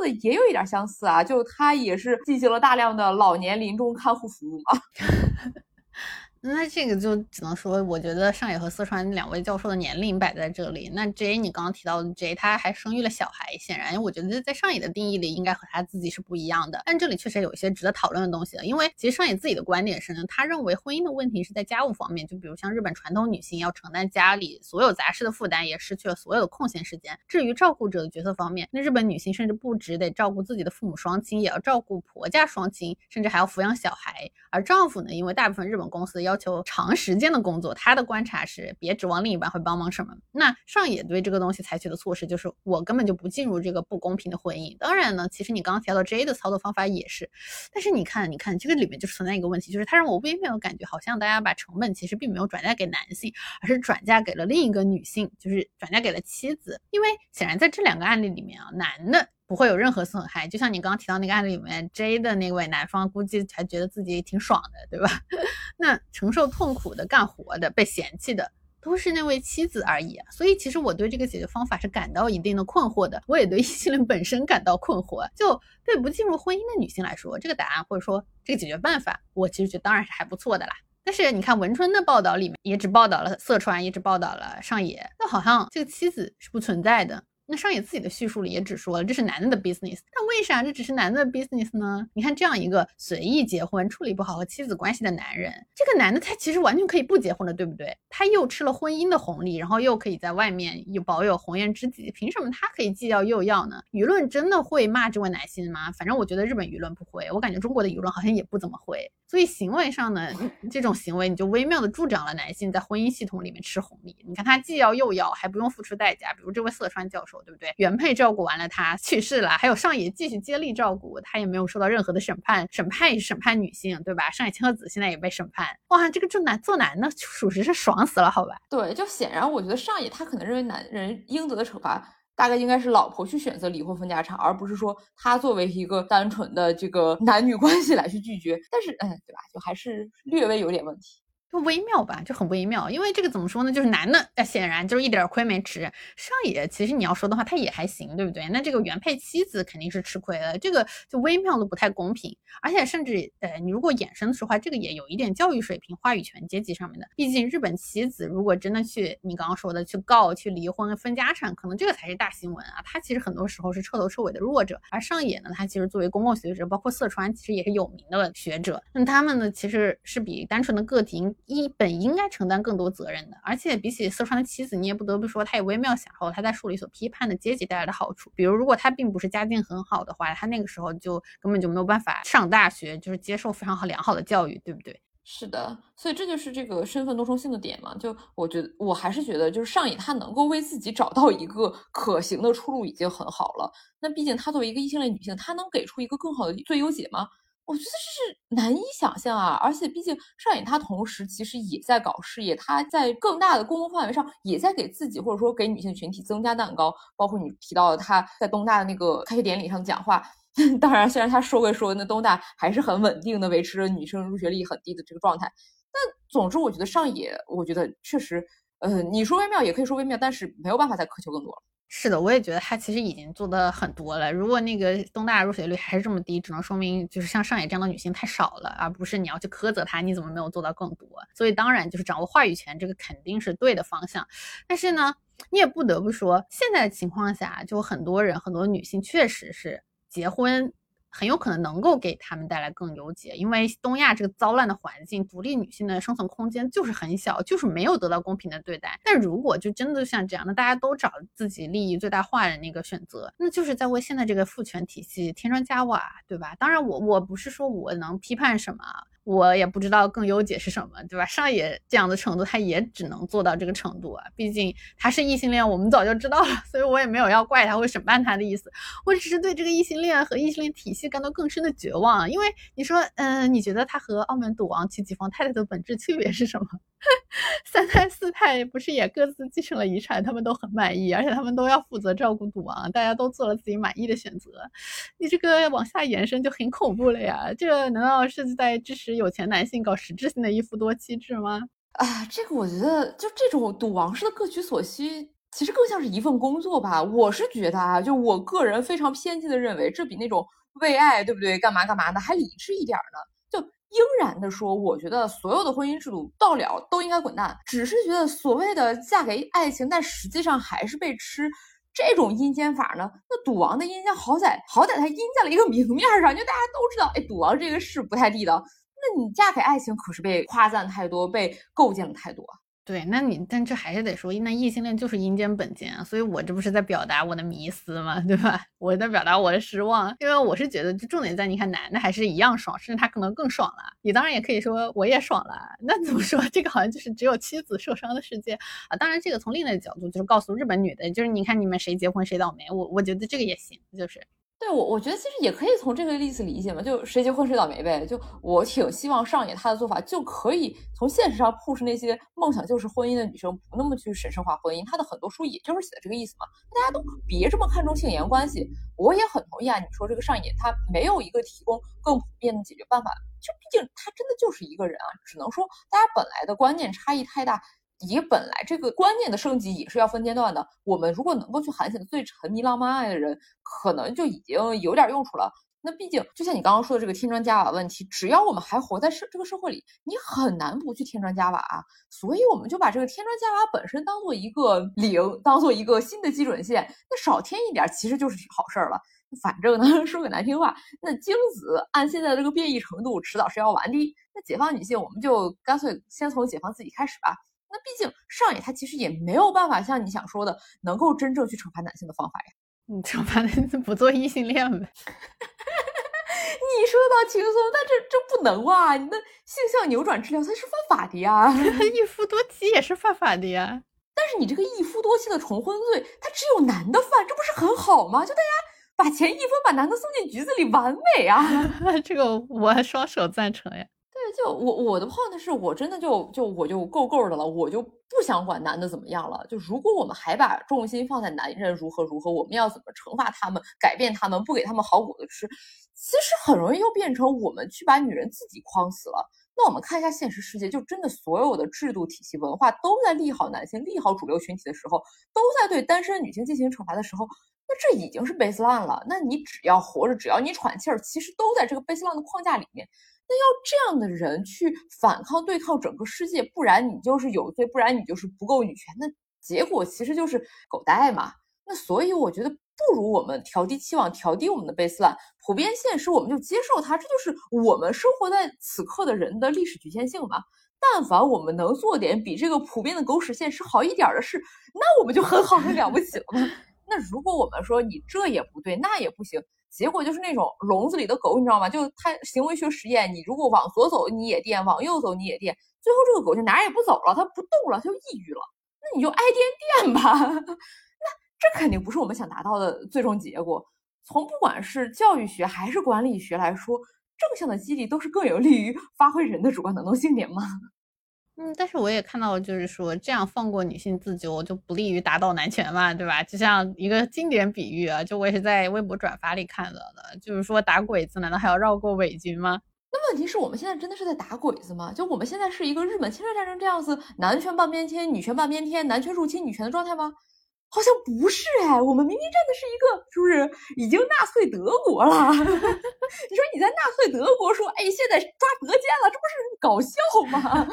微妙的也有一点相似啊，就他也是进行了大量的老年临终看护服务嘛。那这个就只能说，我觉得上野和四川两位教授的年龄摆在这里。那 J，你刚刚提到的 J，他还生育了小孩，显然我觉得在上野的定义里，应该和他自己是不一样的。但这里确实有一些值得讨论的东西，因为其实上野自己的观点是呢，他认为婚姻的问题是在家务方面，就比如像日本传统女性要承担家里所有杂事的负担，也失去了所有的空闲时间。至于照顾者的角色方面，那日本女性甚至不只得照顾自己的父母双亲，也要照顾婆家双亲，甚至还要抚养小孩。而丈夫呢，因为大部分日本公司要要求长时，时间的工作，他的观察是别指望另一半会帮忙什么。那上野对这个东西采取的措施就是，我根本就不进入这个不公平的婚姻。当然呢，其实你刚刚提到 J 的操作方法也是，但是你看，你看这个里面就是存在一个问题，就是他让我微妙的感觉，好像大家把成本其实并没有转嫁给男性，而是转嫁给了另一个女性，就是转嫁给了妻子。因为显然在这两个案例里面啊，男的。不会有任何损害，就像你刚刚提到那个案例里面，J 的那位男方估计还觉得自己挺爽的，对吧？那承受痛苦的、干活的、被嫌弃的，都是那位妻子而已啊。所以其实我对这个解决方法是感到一定的困惑的，我也对异性恋本身感到困惑。就对不进入婚姻的女性来说，这个答案或者说这个解决办法，我其实觉得当然是还不错的啦。但是你看文春的报道里面，也只报道了色川，也只报道了上野，那好像这个妻子是不存在的。那上野自己的叙述里也只说了这是男的的 business，但为啥这只是男的 business 呢？你看这样一个随意结婚、处理不好和妻子关系的男人，这个男的他其实完全可以不结婚的，对不对？他又吃了婚姻的红利，然后又可以在外面又保有红颜知己，凭什么他可以既要又要呢？舆论真的会骂这位男性吗？反正我觉得日本舆论不会，我感觉中国的舆论好像也不怎么会。所以行为上呢，这种行为你就微妙的助长了男性在婚姻系统里面吃红利。你看他既要又要，还不用付出代价，比如这位色川教授。对不对？原配照顾完了，他去世了，还有上野继续接力照顾，他也没有受到任何的审判。审判也是审判女性，对吧？上野千鹤子现在也被审判。哇，这个做男做男的，属实是爽死了，好吧？对，就显然我觉得上野他可能认为男人应得的惩罚，大概应该是老婆去选择离婚分家产，而不是说他作为一个单纯的这个男女关系来去拒绝。但是，嗯，对吧？就还是略微有点问题。就微妙吧，就很微妙，因为这个怎么说呢？就是男的，呃，显然就是一点亏没吃。上野其实你要说的话，他也还行，对不对？那这个原配妻子肯定是吃亏了，这个就微妙的不太公平。而且甚至，呃，你如果衍生的话，这个也有一点教育水平、话语权阶级上面的。毕竟日本妻子如果真的去你刚刚说的去告、去离婚、分家产，可能这个才是大新闻啊。他其实很多时候是彻头彻尾的弱者。而上野呢，他其实作为公共学者，包括四川，其实也是有名的学者。那他们呢，其实是比单纯的个体。一本应该承担更多责任的，而且比起四川的妻子，你也不得不说，他也微妙享受他在书里所批判的阶级带来的好处。比如，如果他并不是家境很好的话，他那个时候就根本就没有办法上大学，就是接受非常好良好的教育，对不对？是的，所以这就是这个身份多重性的点嘛。就我觉得，我还是觉得，就是上野他能够为自己找到一个可行的出路已经很好了。那毕竟他作为一个异性恋女性，他能给出一个更好的最优解吗？我觉得这是难以想象啊！而且毕竟上野他同时其实也在搞事业，他在更大的公共范围上也在给自己或者说给女性群体增加蛋糕。包括你提到的他在东大的那个开学典礼上讲话，当然虽然他说归说，那东大还是很稳定的维持着女生入学率很低的这个状态。但总之，我觉得上野，我觉得确实，呃，你说微妙也可以说微妙，但是没有办法再苛求更多了。是的，我也觉得他其实已经做的很多了。如果那个东大入学率还是这么低，只能说明就是像上野这样的女性太少了，而不是你要去苛责她，你怎么没有做到更多？所以当然就是掌握话语权，这个肯定是对的方向。但是呢，你也不得不说，现在的情况下，就很多人很多女性确实是结婚。很有可能能够给他们带来更优解，因为东亚这个糟烂的环境，独立女性的生存空间就是很小，就是没有得到公平的对待。但如果就真的像这样，那大家都找自己利益最大化的那个选择，那就是在为现在这个父权体系添砖加瓦，对吧？当然，我我不是说我能批判什么。我也不知道更优解是什么，对吧？上野这样的程度，他也只能做到这个程度啊。毕竟他是异性恋，我们早就知道了，所以我也没有要怪他或审判他的意思。我只是对这个异性恋和异性恋体系感到更深的绝望。因为你说，嗯，你觉得他和澳门赌王娶几房太太的本质区别是什么？三太四太不是也各自继承了遗产，他们都很满意，而且他们都要负责照顾赌王，大家都做了自己满意的选择。你这个往下延伸就很恐怖了呀！这难道是在支持有钱男性搞实质性的一夫多妻制吗？啊，这个我觉得就这种赌王式的各取所需，其实更像是一份工作吧。我是觉得啊，就我个人非常偏激的认为，这比那种为爱，对不对？干嘛干嘛的还理智一点呢。就应然的说，我觉得所有的婚姻制度到了都应该滚蛋。只是觉得所谓的嫁给爱情，但实际上还是被吃这种阴间法呢？那赌王的阴间好歹好歹他阴在了一个明面上，就大家都知道，哎，赌王这个是不太地道。那你嫁给爱情可是被夸赞太多，被构建了太多。对，那你但这还是得说，那异性恋就是阴间本间啊，所以我这不是在表达我的迷思吗？对吧？我在表达我的失望，因为我是觉得，就重点在你看男的还是一样爽，甚至他可能更爽了。你当然也可以说我也爽了，那怎么说？这个好像就是只有妻子受伤的世界啊。当然，这个从另一个角度就是告诉日本女的，就是你看你们谁结婚谁倒霉。我我觉得这个也行，就是。对我，我觉得其实也可以从这个例子理解嘛，就谁结婚谁倒霉呗。就我挺希望上野他的做法就可以从现实上 push 那些梦想就是婚姻的女生不那么去神圣化婚姻。他的很多书也就是写的这个意思嘛。大家都别这么看重性缘关系。我也很同意啊，你说这个上野他没有一个提供更普遍的解决办法，就毕竟他真的就是一个人啊。只能说大家本来的观念差异太大。也本来这个观念的升级也是要分阶段的。我们如果能够去喊醒最沉迷浪漫爱的人，可能就已经有点用处了。那毕竟就像你刚刚说的这个添砖加瓦问题，只要我们还活在社这个社会里，你很难不去添砖加瓦啊。所以我们就把这个添砖加瓦本身当做一个零，当做一个新的基准线。那少添一点其实就是好事儿了。反正呢，说个难听话，那精子按现在这个变异程度，迟早是要完的。那解放女性，我们就干脆先从解放自己开始吧。那毕竟上野他其实也没有办法像你想说的，能够真正去惩罚男性的方法呀。你惩罚男性不做异性恋呗？你说到轻松，但这这不能啊！你那性向扭转治疗它是犯法的呀，一夫多妻也是犯法的呀。但是你这个一夫多妻的重婚罪，它只有男的犯，这不是很好吗？就大家把钱一分，把男的送进局子里，完美啊！这个我双手赞成呀。就我我的 point 是我真的就就我就够够的了，我就不想管男的怎么样了。就如果我们还把重心放在男人如何如何，我们要怎么惩罚他们、改变他们、不给他们好果子吃，其实很容易又变成我们去把女人自己框死了。那我们看一下现实世界，就真的所有的制度体系、文化都在利好男性、利好主流群体的时候，都在对单身女性进行惩罚的时候，那这已经是 baseline 了。那你只要活着，只要你喘气儿，其实都在这个 baseline 的框架里面。那要这样的人去反抗、对抗整个世界，不然你就是有罪，不然你就是不够女权，那结果其实就是狗带嘛。那所以我觉得，不如我们调低期望，调低我们的 baseline，普遍现实我们就接受它，这就是我们生活在此刻的人的历史局限性嘛。但凡我们能做点比这个普遍的狗屎现实好一点的事，那我们就很好很了不起了。那如果我们说你这也不对，那也不行。结果就是那种笼子里的狗，你知道吗？就它行为学实验，你如果往左走你也电，往右走你也电，最后这个狗就哪儿也不走了，它不动了，它就抑郁了。那你就挨电电吧。那这肯定不是我们想达到的最终结果。从不管是教育学还是管理学来说，正向的激励都是更有利于发挥人的主观能动性点吗。嗯，但是我也看到，就是说这样放过女性自救就不利于打倒男权嘛，对吧？就像一个经典比喻啊，就我也是在微博转发里看到的，就是说打鬼子难道还要绕过伪军吗？那问题是我们现在真的是在打鬼子吗？就我们现在是一个日本侵略战争这样子，男权半边天，女权半边天，男权入侵女权的状态吗？好像不是哎，我们明明站的是一个，是不是已经纳粹德国了？你说你在纳粹德国说，哎，现在抓德奸了，这不是搞笑吗？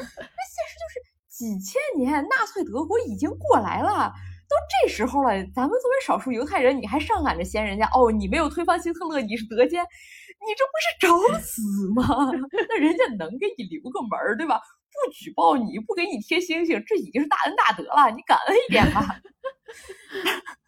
但是就是几千年，纳粹德国已经过来了，都这时候了，咱们作为少数犹太人，你还上赶着嫌人家哦，你没有推翻希特勒，你是德奸，你这不是找死吗？那人家能给你留个门儿，对吧？不举报你，不给你贴星星，这已经是大恩大德了，你感恩一点吧。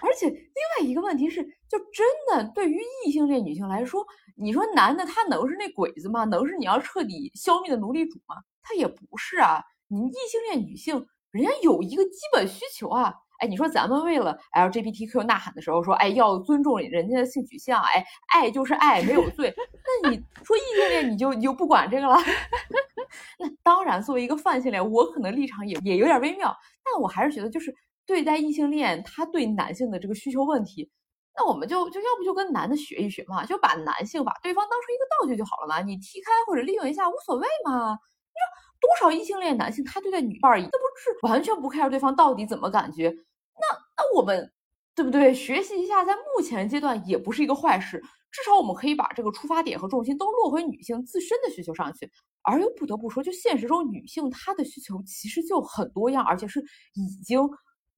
而且另外一个问题是，就真的对于异性恋女性来说，你说男的他能是那鬼子吗？能是你要彻底消灭的奴隶主吗？他也不是啊。你异性恋女性，人家有一个基本需求啊。哎，你说咱们为了 LGBTQ 呐喊的时候说，哎，要尊重人家的性取向，哎，爱就是爱，没有罪。那你说异性恋，你就你就不管这个了？那当然，作为一个泛性恋，我可能立场也也有点微妙，但我还是觉得就是。对待异性恋，他对男性的这个需求问题，那我们就就要不就跟男的学一学嘛，就把男性把对方当成一个道具就好了嘛，你踢开或者利用一下无所谓嘛。你说多少异性恋男性他对待女伴儿，那不是完全不 care 对方到底怎么感觉？那那我们对不对？学习一下，在目前阶段也不是一个坏事，至少我们可以把这个出发点和重心都落回女性自身的需求上去。而又不得不说，就现实中女性她的需求其实就很多样，而且是已经。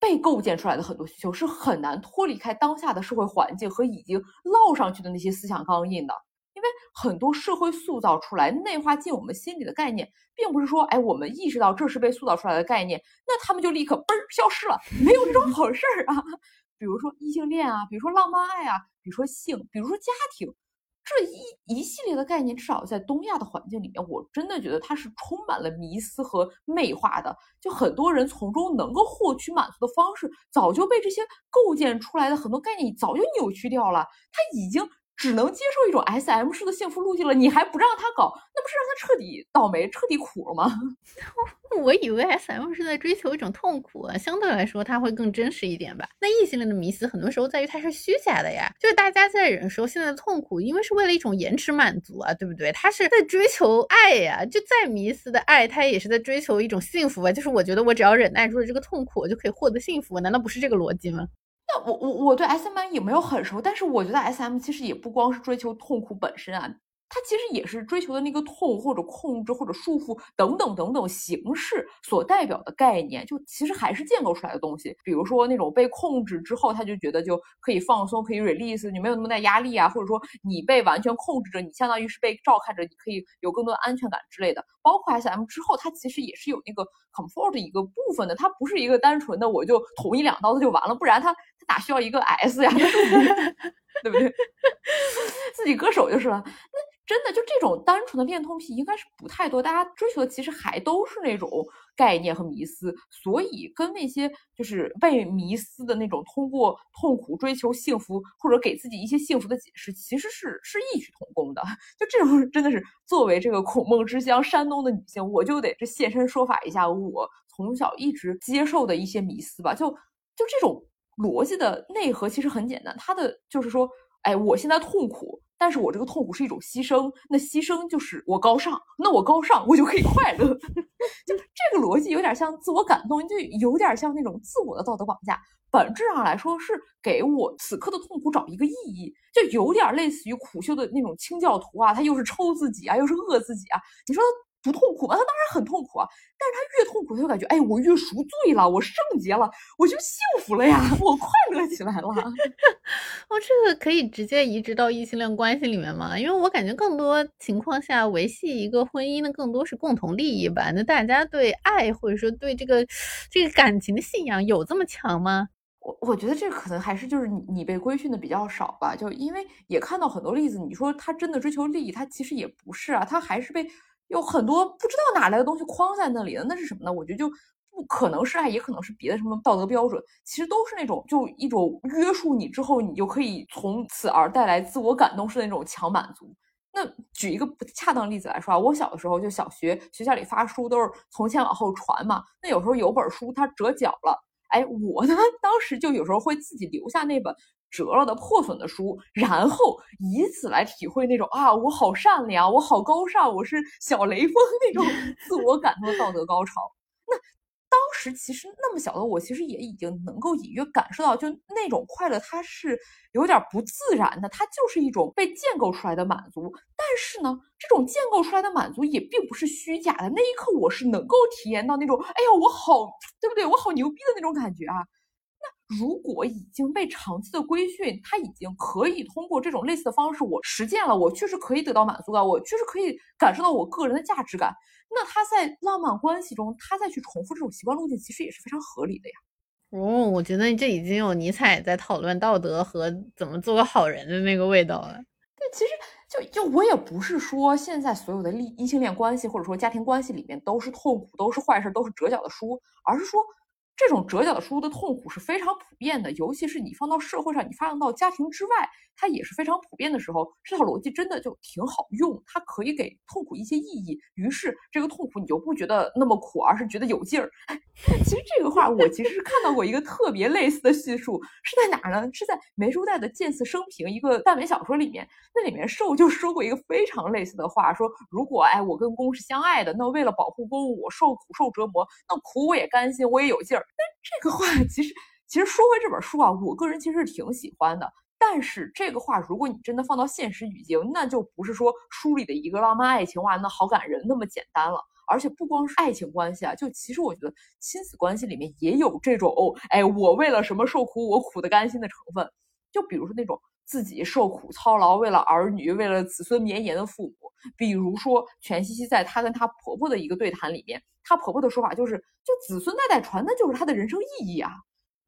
被构建出来的很多需求是很难脱离开当下的社会环境和已经烙上去的那些思想钢印的，因为很多社会塑造出来、内化进我们心里的概念，并不是说，哎，我们意识到这是被塑造出来的概念，那他们就立刻嘣儿消失了，没有这种好事儿啊。比如说异性恋啊，比如说浪漫爱啊，比如说性，比如说家庭。这一一系列的概念，至少在东亚的环境里面，我真的觉得它是充满了迷思和魅化的。就很多人从中能够获取满足的方式，早就被这些构建出来的很多概念早就扭曲掉了。它已经。只能接受一种 S M 式的幸福路径了，你还不让他搞，那不是让他彻底倒霉、彻底苦了吗？我以为 S M 是在追求一种痛苦啊，相对来说它会更真实一点吧。那异性恋的迷思很多时候在于它是虚假的呀，就是大家在忍受现在的痛苦，因为是为了一种延迟满足啊，对不对？他是在追求爱呀，就再迷思的爱，他也是在追求一种幸福啊。就是我觉得我只要忍耐住了这个痛苦，我就可以获得幸福，难道不是这个逻辑吗？我我我对 S M 也没有很熟，但是我觉得 S M 其实也不光是追求痛苦本身啊。它其实也是追求的那个痛或者控制或者束缚等等等等形式所代表的概念，就其实还是建构出来的东西。比如说那种被控制之后，他就觉得就可以放松，可以 release，你没有那么大压力啊，或者说你被完全控制着，你相当于是被照看着，你可以有更多的安全感之类的。包括 S M 之后，它其实也是有那个 comfort 的一个部分的，它不是一个单纯的我就捅一两刀子就完了，不然它哪需要一个 S 呀？对不对？自己割手就是了。那。真的就这种单纯的恋痛癖应该是不太多，大家追求的其实还都是那种概念和迷思，所以跟那些就是被迷思的那种通过痛苦追求幸福或者给自己一些幸福的解释，其实是是异曲同工的。就这种真的是作为这个孔孟之乡山东的女性，我就得这现身说法一下，我从小一直接受的一些迷思吧。就就这种逻辑的内核其实很简单，它的就是说，哎，我现在痛苦。但是我这个痛苦是一种牺牲，那牺牲就是我高尚，那我高尚，我就可以快乐。就这个逻辑有点像自我感动，就有点像那种自我的道德绑架。本质上来说是给我此刻的痛苦找一个意义，就有点类似于苦修的那种清教徒啊，他又是抽自己啊，又是饿自己啊。你说？不痛苦吗？他当然很痛苦啊！但是他越痛苦，他就感觉，哎，我越赎罪了，我圣洁了，我就幸福了呀，我快乐起来了。哦，这个可以直接移植到异性恋关系里面吗？因为我感觉更多情况下维系一个婚姻的更多是共同利益吧。那大家对爱或者说对这个这个感情的信仰有这么强吗？我我觉得这可能还是就是你你被规训的比较少吧。就因为也看到很多例子，你说他真的追求利益，他其实也不是啊，他还是被。有很多不知道哪来的东西框在那里的，那是什么呢？我觉得就不可能是爱，也可能是别的什么道德标准，其实都是那种就一种约束你之后，你就可以从此而带来自我感动式的那种强满足。那举一个不恰当例子来说啊，我小的时候就小学学校里发书都是从前往后传嘛，那有时候有本书它折角了，哎，我呢当时就有时候会自己留下那本。折了的破损的书，然后以此来体会那种啊，我好善良，我好高尚，我是小雷锋那种 自我感动的道德高潮。那当时其实那么小的我，其实也已经能够隐约感受到，就那种快乐，它是有点不自然的，它就是一种被建构出来的满足。但是呢，这种建构出来的满足也并不是虚假的。那一刻，我是能够体验到那种，哎呀，我好，对不对？我好牛逼的那种感觉啊。那如果已经被长期的规训，他已经可以通过这种类似的方式，我实践了，我确实可以得到满足感，我确实可以感受到我个人的价值感。那他在浪漫关系中，他再去重复这种习惯路径，其实也是非常合理的呀。哦，我觉得这已经有尼采在讨论道德和怎么做个好人的那个味道了。对，其实就就我也不是说现在所有的异异性恋关系或者说家庭关系里面都是痛苦、都是坏事、都是折角的书，而是说。这种折角的输入的痛苦是非常普遍的，尤其是你放到社会上，你发扬到家庭之外，它也是非常普遍的时候，这套逻辑真的就挺好用，它可以给痛苦一些意义。于是这个痛苦你就不觉得那么苦，而是觉得有劲儿。其实这个话我其实是看到过一个特别类似的叙述，是在哪儿呢？是在梅书代的《见似生平》一个耽美小说里面，那里面受就说过一个非常类似的话，说如果哎我跟公是相爱的，那为了保护公，我受苦受折磨，那苦我也甘心，我也有劲儿。但这个话其实，其实说回这本书啊，我个人其实是挺喜欢的。但是这个话，如果你真的放到现实语境，那就不是说书里的一个浪漫爱情哇，那好感人那么简单了。而且不光是爱情关系啊，就其实我觉得亲子关系里面也有这种，哎，我为了什么受苦，我苦的甘心的成分。就比如说那种自己受苦操劳，为了儿女，为了子孙绵延的父母。比如说全西西在她跟她婆婆的一个对谈里面。她婆婆的说法就是，就子孙代代传，那就是她的人生意义啊。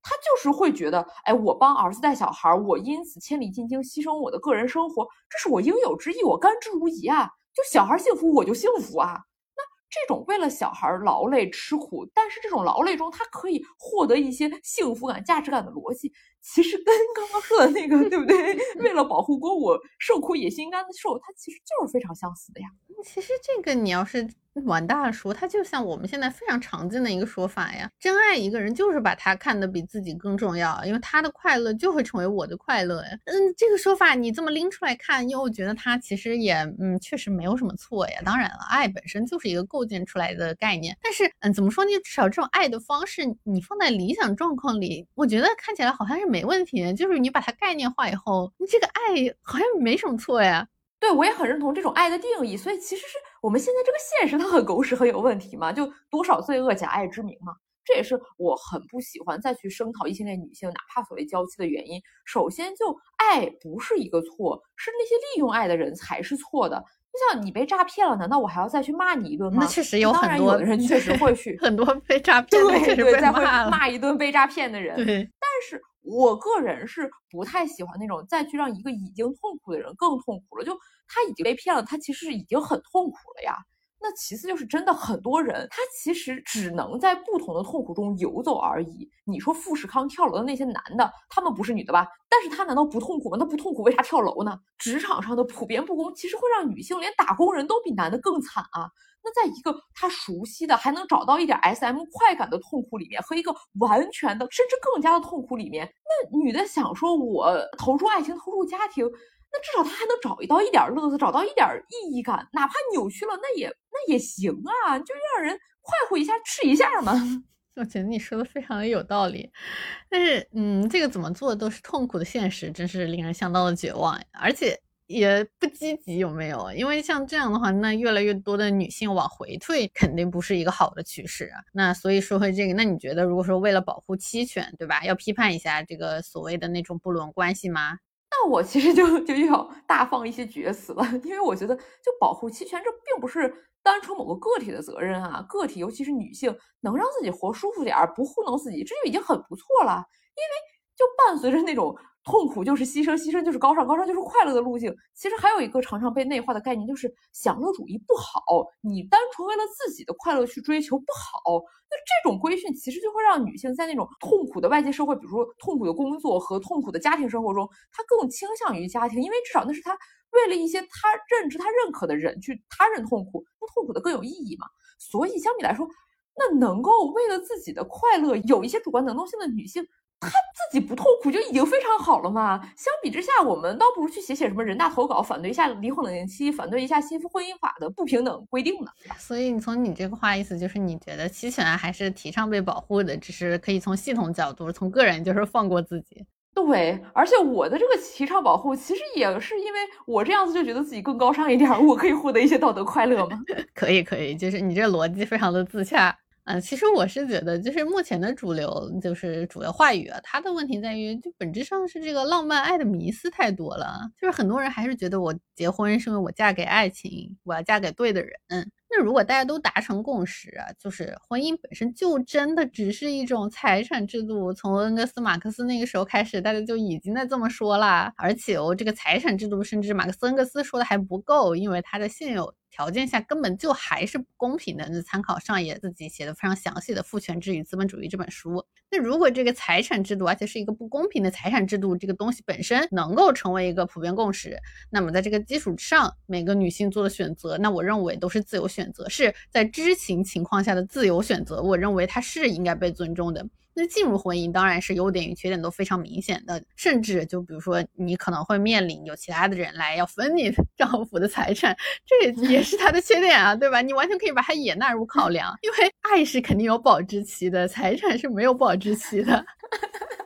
她就是会觉得，哎，我帮儿子带小孩，我因此千里进京，牺牲我的个人生活，这是我应有之义，我甘之如饴啊。就小孩幸福，我就幸福啊。那这种为了小孩劳累吃苦，但是这种劳累中他可以获得一些幸福感、价值感的逻辑，其实跟刚刚说的那个，对不对？为了保护公，我受苦也心甘的受，它其实就是非常相似的呀。其实这个你要是。王大了说，他就像我们现在非常常见的一个说法呀，真爱一个人就是把他看得比自己更重要，因为他的快乐就会成为我的快乐呀。嗯，这个说法你这么拎出来看，又觉得他其实也嗯确实没有什么错呀。当然了，爱本身就是一个构建出来的概念，但是嗯怎么说呢？至少这种爱的方式，你放在理想状况里，我觉得看起来好像是没问题。就是你把它概念化以后，你这个爱好像没什么错呀。对，我也很认同这种爱的定义，所以其实是我们现在这个现实它很狗屎，很有问题嘛，就多少罪恶假爱之名嘛，这也是我很不喜欢再去声讨异性恋女性，哪怕所谓娇妻的原因。首先，就爱不是一个错，是那些利用爱的人才是错的。就像你被诈骗了，难道我还要再去骂你一顿吗？那确实有很多人确实会去 很多被诈骗，对对，再会骂一顿被诈骗的人。对，但是。我个人是不太喜欢那种再去让一个已经痛苦的人更痛苦了，就他已经被骗了，他其实已经很痛苦了呀。那其次就是真的很多人，他其实只能在不同的痛苦中游走而已。你说富士康跳楼的那些男的，他们不是女的吧？但是他难道不痛苦吗？那不痛苦为啥跳楼呢？职场上的普遍不公，其实会让女性连打工人都比男的更惨啊。那在一个他熟悉的还能找到一点 S M 快感的痛苦里面，和一个完全的甚至更加的痛苦里面，那女的想说我投入爱情、投入家庭，那至少他还能找一到一点乐子，找到一点意义感，哪怕扭曲了，那也那也行啊，就让人快活一下，吃一下嘛。我觉得你说的非常的有道理，但是嗯，这个怎么做都是痛苦的现实，真是令人相当的绝望，而且。也不积极，有没有？因为像这样的话，那越来越多的女性往回退，肯定不是一个好的趋势啊。那所以说回这个，那你觉得，如果说为了保护期权，对吧？要批判一下这个所谓的那种不伦关系吗？那我其实就就要大放一些厥词了，因为我觉得，就保护期权，这并不是单纯某个个体的责任啊。个体，尤其是女性，能让自己活舒服点儿，不糊弄自己，这就已经很不错了。因为就伴随着那种。痛苦就是牺牲，牺牲就是高尚，高尚就是快乐的路径。其实还有一个常常被内化的概念，就是享乐主义不好。你单纯为了自己的快乐去追求不好。那这种规训其实就会让女性在那种痛苦的外界社会，比如说痛苦的工作和痛苦的家庭生活中，她更倾向于家庭，因为至少那是她为了一些她认知、她认可的人去他人痛苦，那痛苦的更有意义嘛。所以相比来说，那能够为了自己的快乐有一些主观能动性的女性。他自己不痛苦就已经非常好了嘛。相比之下，我们倒不如去写写什么人大投稿，反对一下离婚冷静期，反对一下新婚姻法的不平等规定呢。所以你从你这个话意思就是，你觉得期权还是提倡被保护的，只是可以从系统角度，从个人就是放过自己。对，而且我的这个提倡保护，其实也是因为我这样子就觉得自己更高尚一点，我可以获得一些道德快乐吗？可以，可以，就是你这逻辑非常的自洽。嗯，其实我是觉得，就是目前的主流，就是主要话语啊，它的问题在于，就本质上是这个浪漫爱的迷思太多了。就是很多人还是觉得我结婚是因为我嫁给爱情，我要嫁给对的人。那如果大家都达成共识啊，就是婚姻本身就真的只是一种财产制度，从恩格斯、马克思那个时候开始，大家就已经在这么说啦。而且哦，这个财产制度，甚至马克思、恩格斯说的还不够，因为他的现有。条件下根本就还是不公平的。那参考上野自己写的非常详细的《父权制与资本主义》这本书。那如果这个财产制度，而且是一个不公平的财产制度，这个东西本身能够成为一个普遍共识，那么在这个基础之上，每个女性做的选择，那我认为都是自由选择，是在知情情况下的自由选择。我认为它是应该被尊重的。那进入婚姻当然是优点与缺点都非常明显的，甚至就比如说你可能会面临有其他的人来要分你 丈夫的财产，这也是他的缺点啊，对吧？你完全可以把它也纳入考量，因为爱是肯定有保质期的，财产是没有保质期的。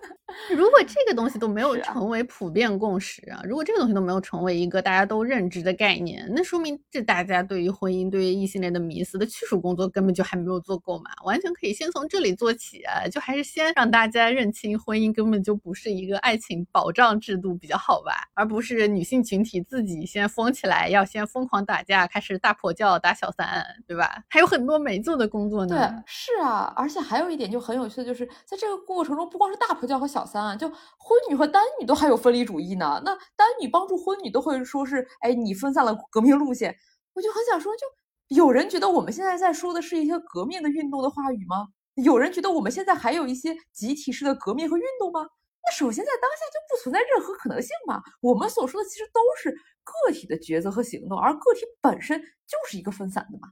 如果这个东西都没有成为普遍共识啊，如果这个东西都没有成为一个大家都认知的概念，那说明这大家对于婚姻、对于异性恋的迷思的去除工作根本就还没有做够嘛。完全可以先从这里做起啊，就还是先让大家认清婚姻根本就不是一个爱情保障制度比较好吧，而不是女性群体自己先疯起来，要先疯狂打架，开始大婆教打小三，对吧？还有很多没做的工作呢。对，是啊，而且还有一点就很有趣的就是，在这个过程中，不光是大婆教和小三。啊，就婚女和单女都还有分离主义呢。那单女帮助婚女都会说是，哎，你分散了革命路线。我就很想说，就有人觉得我们现在在说的是一些革命的运动的话语吗？有人觉得我们现在还有一些集体式的革命和运动吗？那首先在当下就不存在任何可能性嘛。我们所说的其实都是个体的抉择和行动，而个体本身就是一个分散的嘛。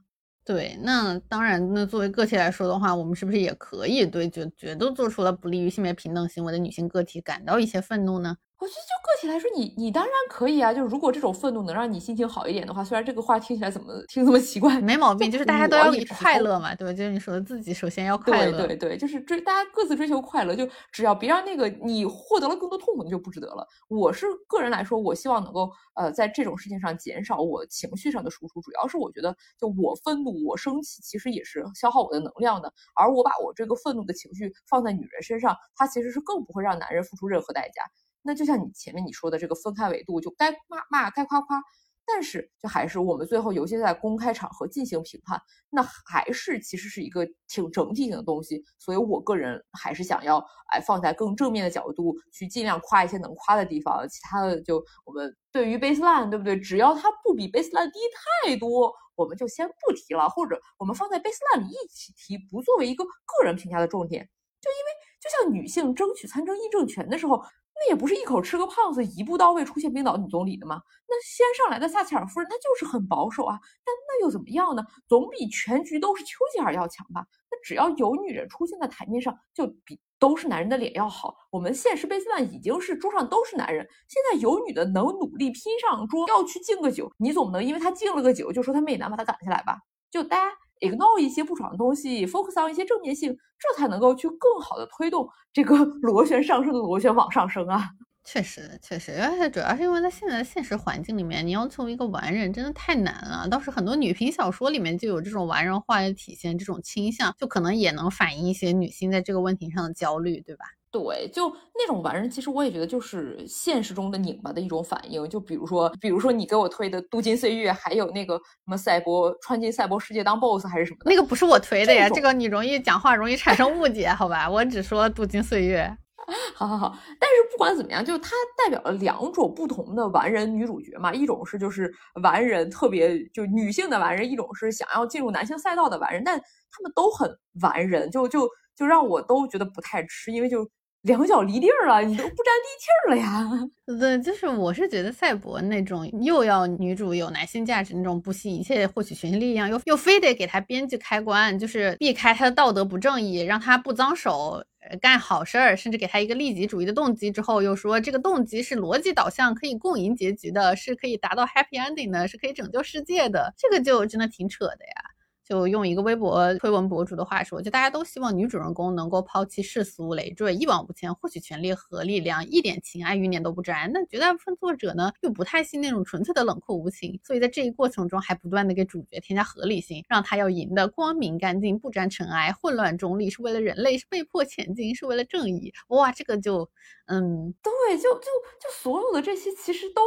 对，那当然，那作为个体来说的话，我们是不是也可以对就觉得做出了不利于性别平等行为的女性个体感到一些愤怒呢？我觉得就个体来说，你你当然可以啊。就是如果这种愤怒能让你心情好一点的话，虽然这个话听起来怎么听这么奇怪，没毛病，就是大家都要快乐嘛，对吧？就是你说自己首先要快乐，对对对，就是追大家各自追求快乐，就只要别让那个你获得了更多痛苦，你就不值得了。我是个人来说，我希望能够呃在这种事情上减少我情绪上的输出，主要是我觉得就我愤怒、我生气，其实也是消耗我的能量的。而我把我这个愤怒的情绪放在女人身上，她其实是更不会让男人付出任何代价。那就像你前面你说的这个分开维度，就该骂骂，该夸夸，但是就还是我们最后尤其在公开场合进行评判，那还是其实是一个挺整体性的东西。所以我个人还是想要哎放在更正面的角度去尽量夸一些能夸的地方，其他的就我们对于 baseline 对不对？只要它不比 baseline 低太多，我们就先不提了，或者我们放在 baseline 里一起提，不作为一个个人评价的重点。就因为就像女性争取参政议政权的时候。那也不是一口吃个胖子，一步到位出现冰岛女总理的吗？那先上来的撒切尔夫人，她就是很保守啊。但那又怎么样呢？总比全局都是丘吉尔要强吧？那只要有女人出现在台面上，就比都是男人的脸要好。我们现实贝斯曼已经是桌上都是男人，现在有女的能努力拼上桌，要去敬个酒，你总不能因为她敬了个酒就说她媚男把她赶下来吧？就大家。Ignore 一些不爽的东西，focus on 一些正面性，这才能够去更好的推动这个 螺旋上升的螺旋往上升啊！确实，确实，而且主要是因为在现在的现实环境里面，你要成为一个完人真的太难了。倒是很多女频小说里面就有这种完人化的体现，这种倾向就可能也能反映一些女性在这个问题上的焦虑，对吧？对，就那种完人，其实我也觉得就是现实中的拧巴的一种反应。就比如说，比如说你给我推的《镀金岁月》，还有那个什么赛博穿进赛博世界当 BOSS 还是什么的，那个不是我推的呀。这个你容易讲话容易产生误解，好吧？我只说《镀金岁月》。好好好，但是不管怎么样，就它代表了两种不同的完人女主角嘛。一种是就是完人，特别就女性的完人；一种是想要进入男性赛道的完人。但他们都很完人，就就就让我都觉得不太吃，因为就。两脚离地儿了，你都不沾地气儿了呀。对，就是我是觉得赛博那种又要女主有男性价值那种不惜一切获取权力量，又又非得给她编剧开关，就是避开她的道德不正义，让她不脏手。干好事儿，甚至给他一个利己主义的动机之后，又说这个动机是逻辑导向，可以共赢结局的，是可以达到 happy ending 的，是可以拯救世界的，这个就真的挺扯的呀。就用一个微博推文博主的话说，就大家都希望女主人公能够抛弃世俗累赘，一往无前，获取权力和力量，一点情爱欲念都不沾。那绝大部分作者呢，又不太信那种纯粹的冷酷无情，所以在这一过程中还不断的给主角添加合理性，让他要赢得光明干净，不沾尘埃，混乱中立，是为了人类，是被迫前进，是为了正义。哇，这个就，嗯，对，就就就所有的这些其实都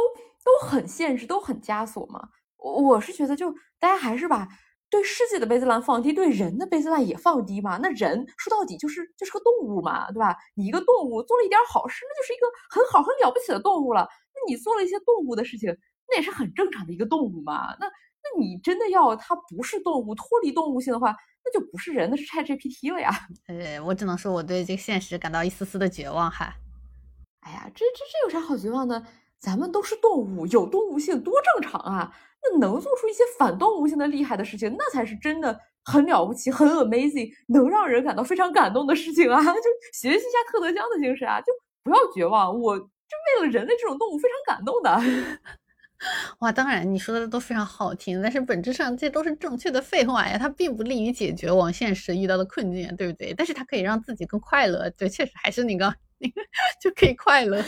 都很现实，都很枷锁嘛。我我是觉得，就大家还是把。对世界的贝斯兰放低，对人的贝斯兰也放低嘛？那人说到底就是就是个动物嘛，对吧？你一个动物做了一点好事，那就是一个很好很了不起的动物了。那你做了一些动物的事情，那也是很正常的一个动物嘛。那那你真的要它不是动物，脱离动物性的话，那就不是人，那是 ChatGPT 了呀。呃，我只能说我对这个现实感到一丝丝的绝望哈。哎呀，这这这有啥好绝望的？咱们都是动物，有动物性多正常啊。那能做出一些反动物性的厉害的事情，那才是真的很了不起，很 amazing，能让人感到非常感动的事情啊！就学习一下特德·江的精神啊，就不要绝望，我就为了人类这种动物非常感动的。哇，当然你说的都非常好听，但是本质上这都是正确的废话呀，它并不利于解决我们现实遇到的困境，对不对？但是它可以让自己更快乐，对，确实还是那个那个 就可以快乐。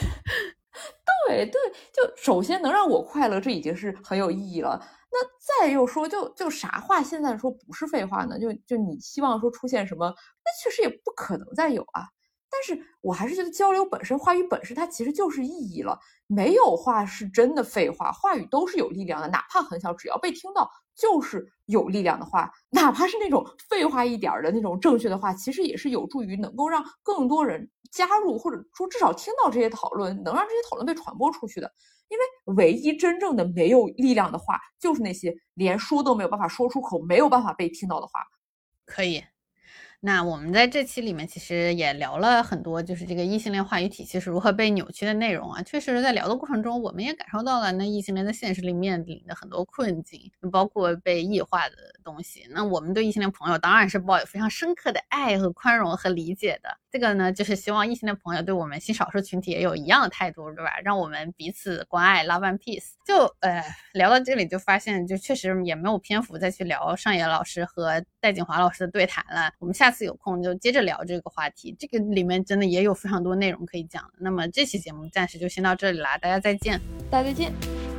对对，就首先能让我快乐，这已经是很有意义了。那再又说，就就啥话现在说不是废话呢？就就你希望说出现什么，那确实也不可能再有啊。但是我还是觉得交流本身，话语本身，它其实就是意义了。没有话是真的废话，话语都是有力量的，哪怕很小，只要被听到，就是有力量的话。哪怕是那种废话一点的那种正确的话，其实也是有助于能够让更多人加入，或者说至少听到这些讨论，能让这些讨论被传播出去的。因为唯一真正的没有力量的话，就是那些连说都没有办法说出口、没有办法被听到的话。可以。那我们在这期里面其实也聊了很多，就是这个异性恋话语体系是如何被扭曲的内容啊。确实，在聊的过程中，我们也感受到了那异性恋在现实里面临的很多困境，包括被异化的东西。那我们对异性恋朋友当然是抱有非常深刻的爱和宽容和理解的。这个呢，就是希望异性的朋友对我们新少数群体也有一样的态度，对吧？让我们彼此关爱，love and peace。就呃，聊到这里就发现，就确实也没有篇幅再去聊上野老师和戴锦华老师的对谈了。我们下。次有空就接着聊这个话题，这个里面真的也有非常多内容可以讲。那么这期节目暂时就先到这里啦，大家再见，大家再见。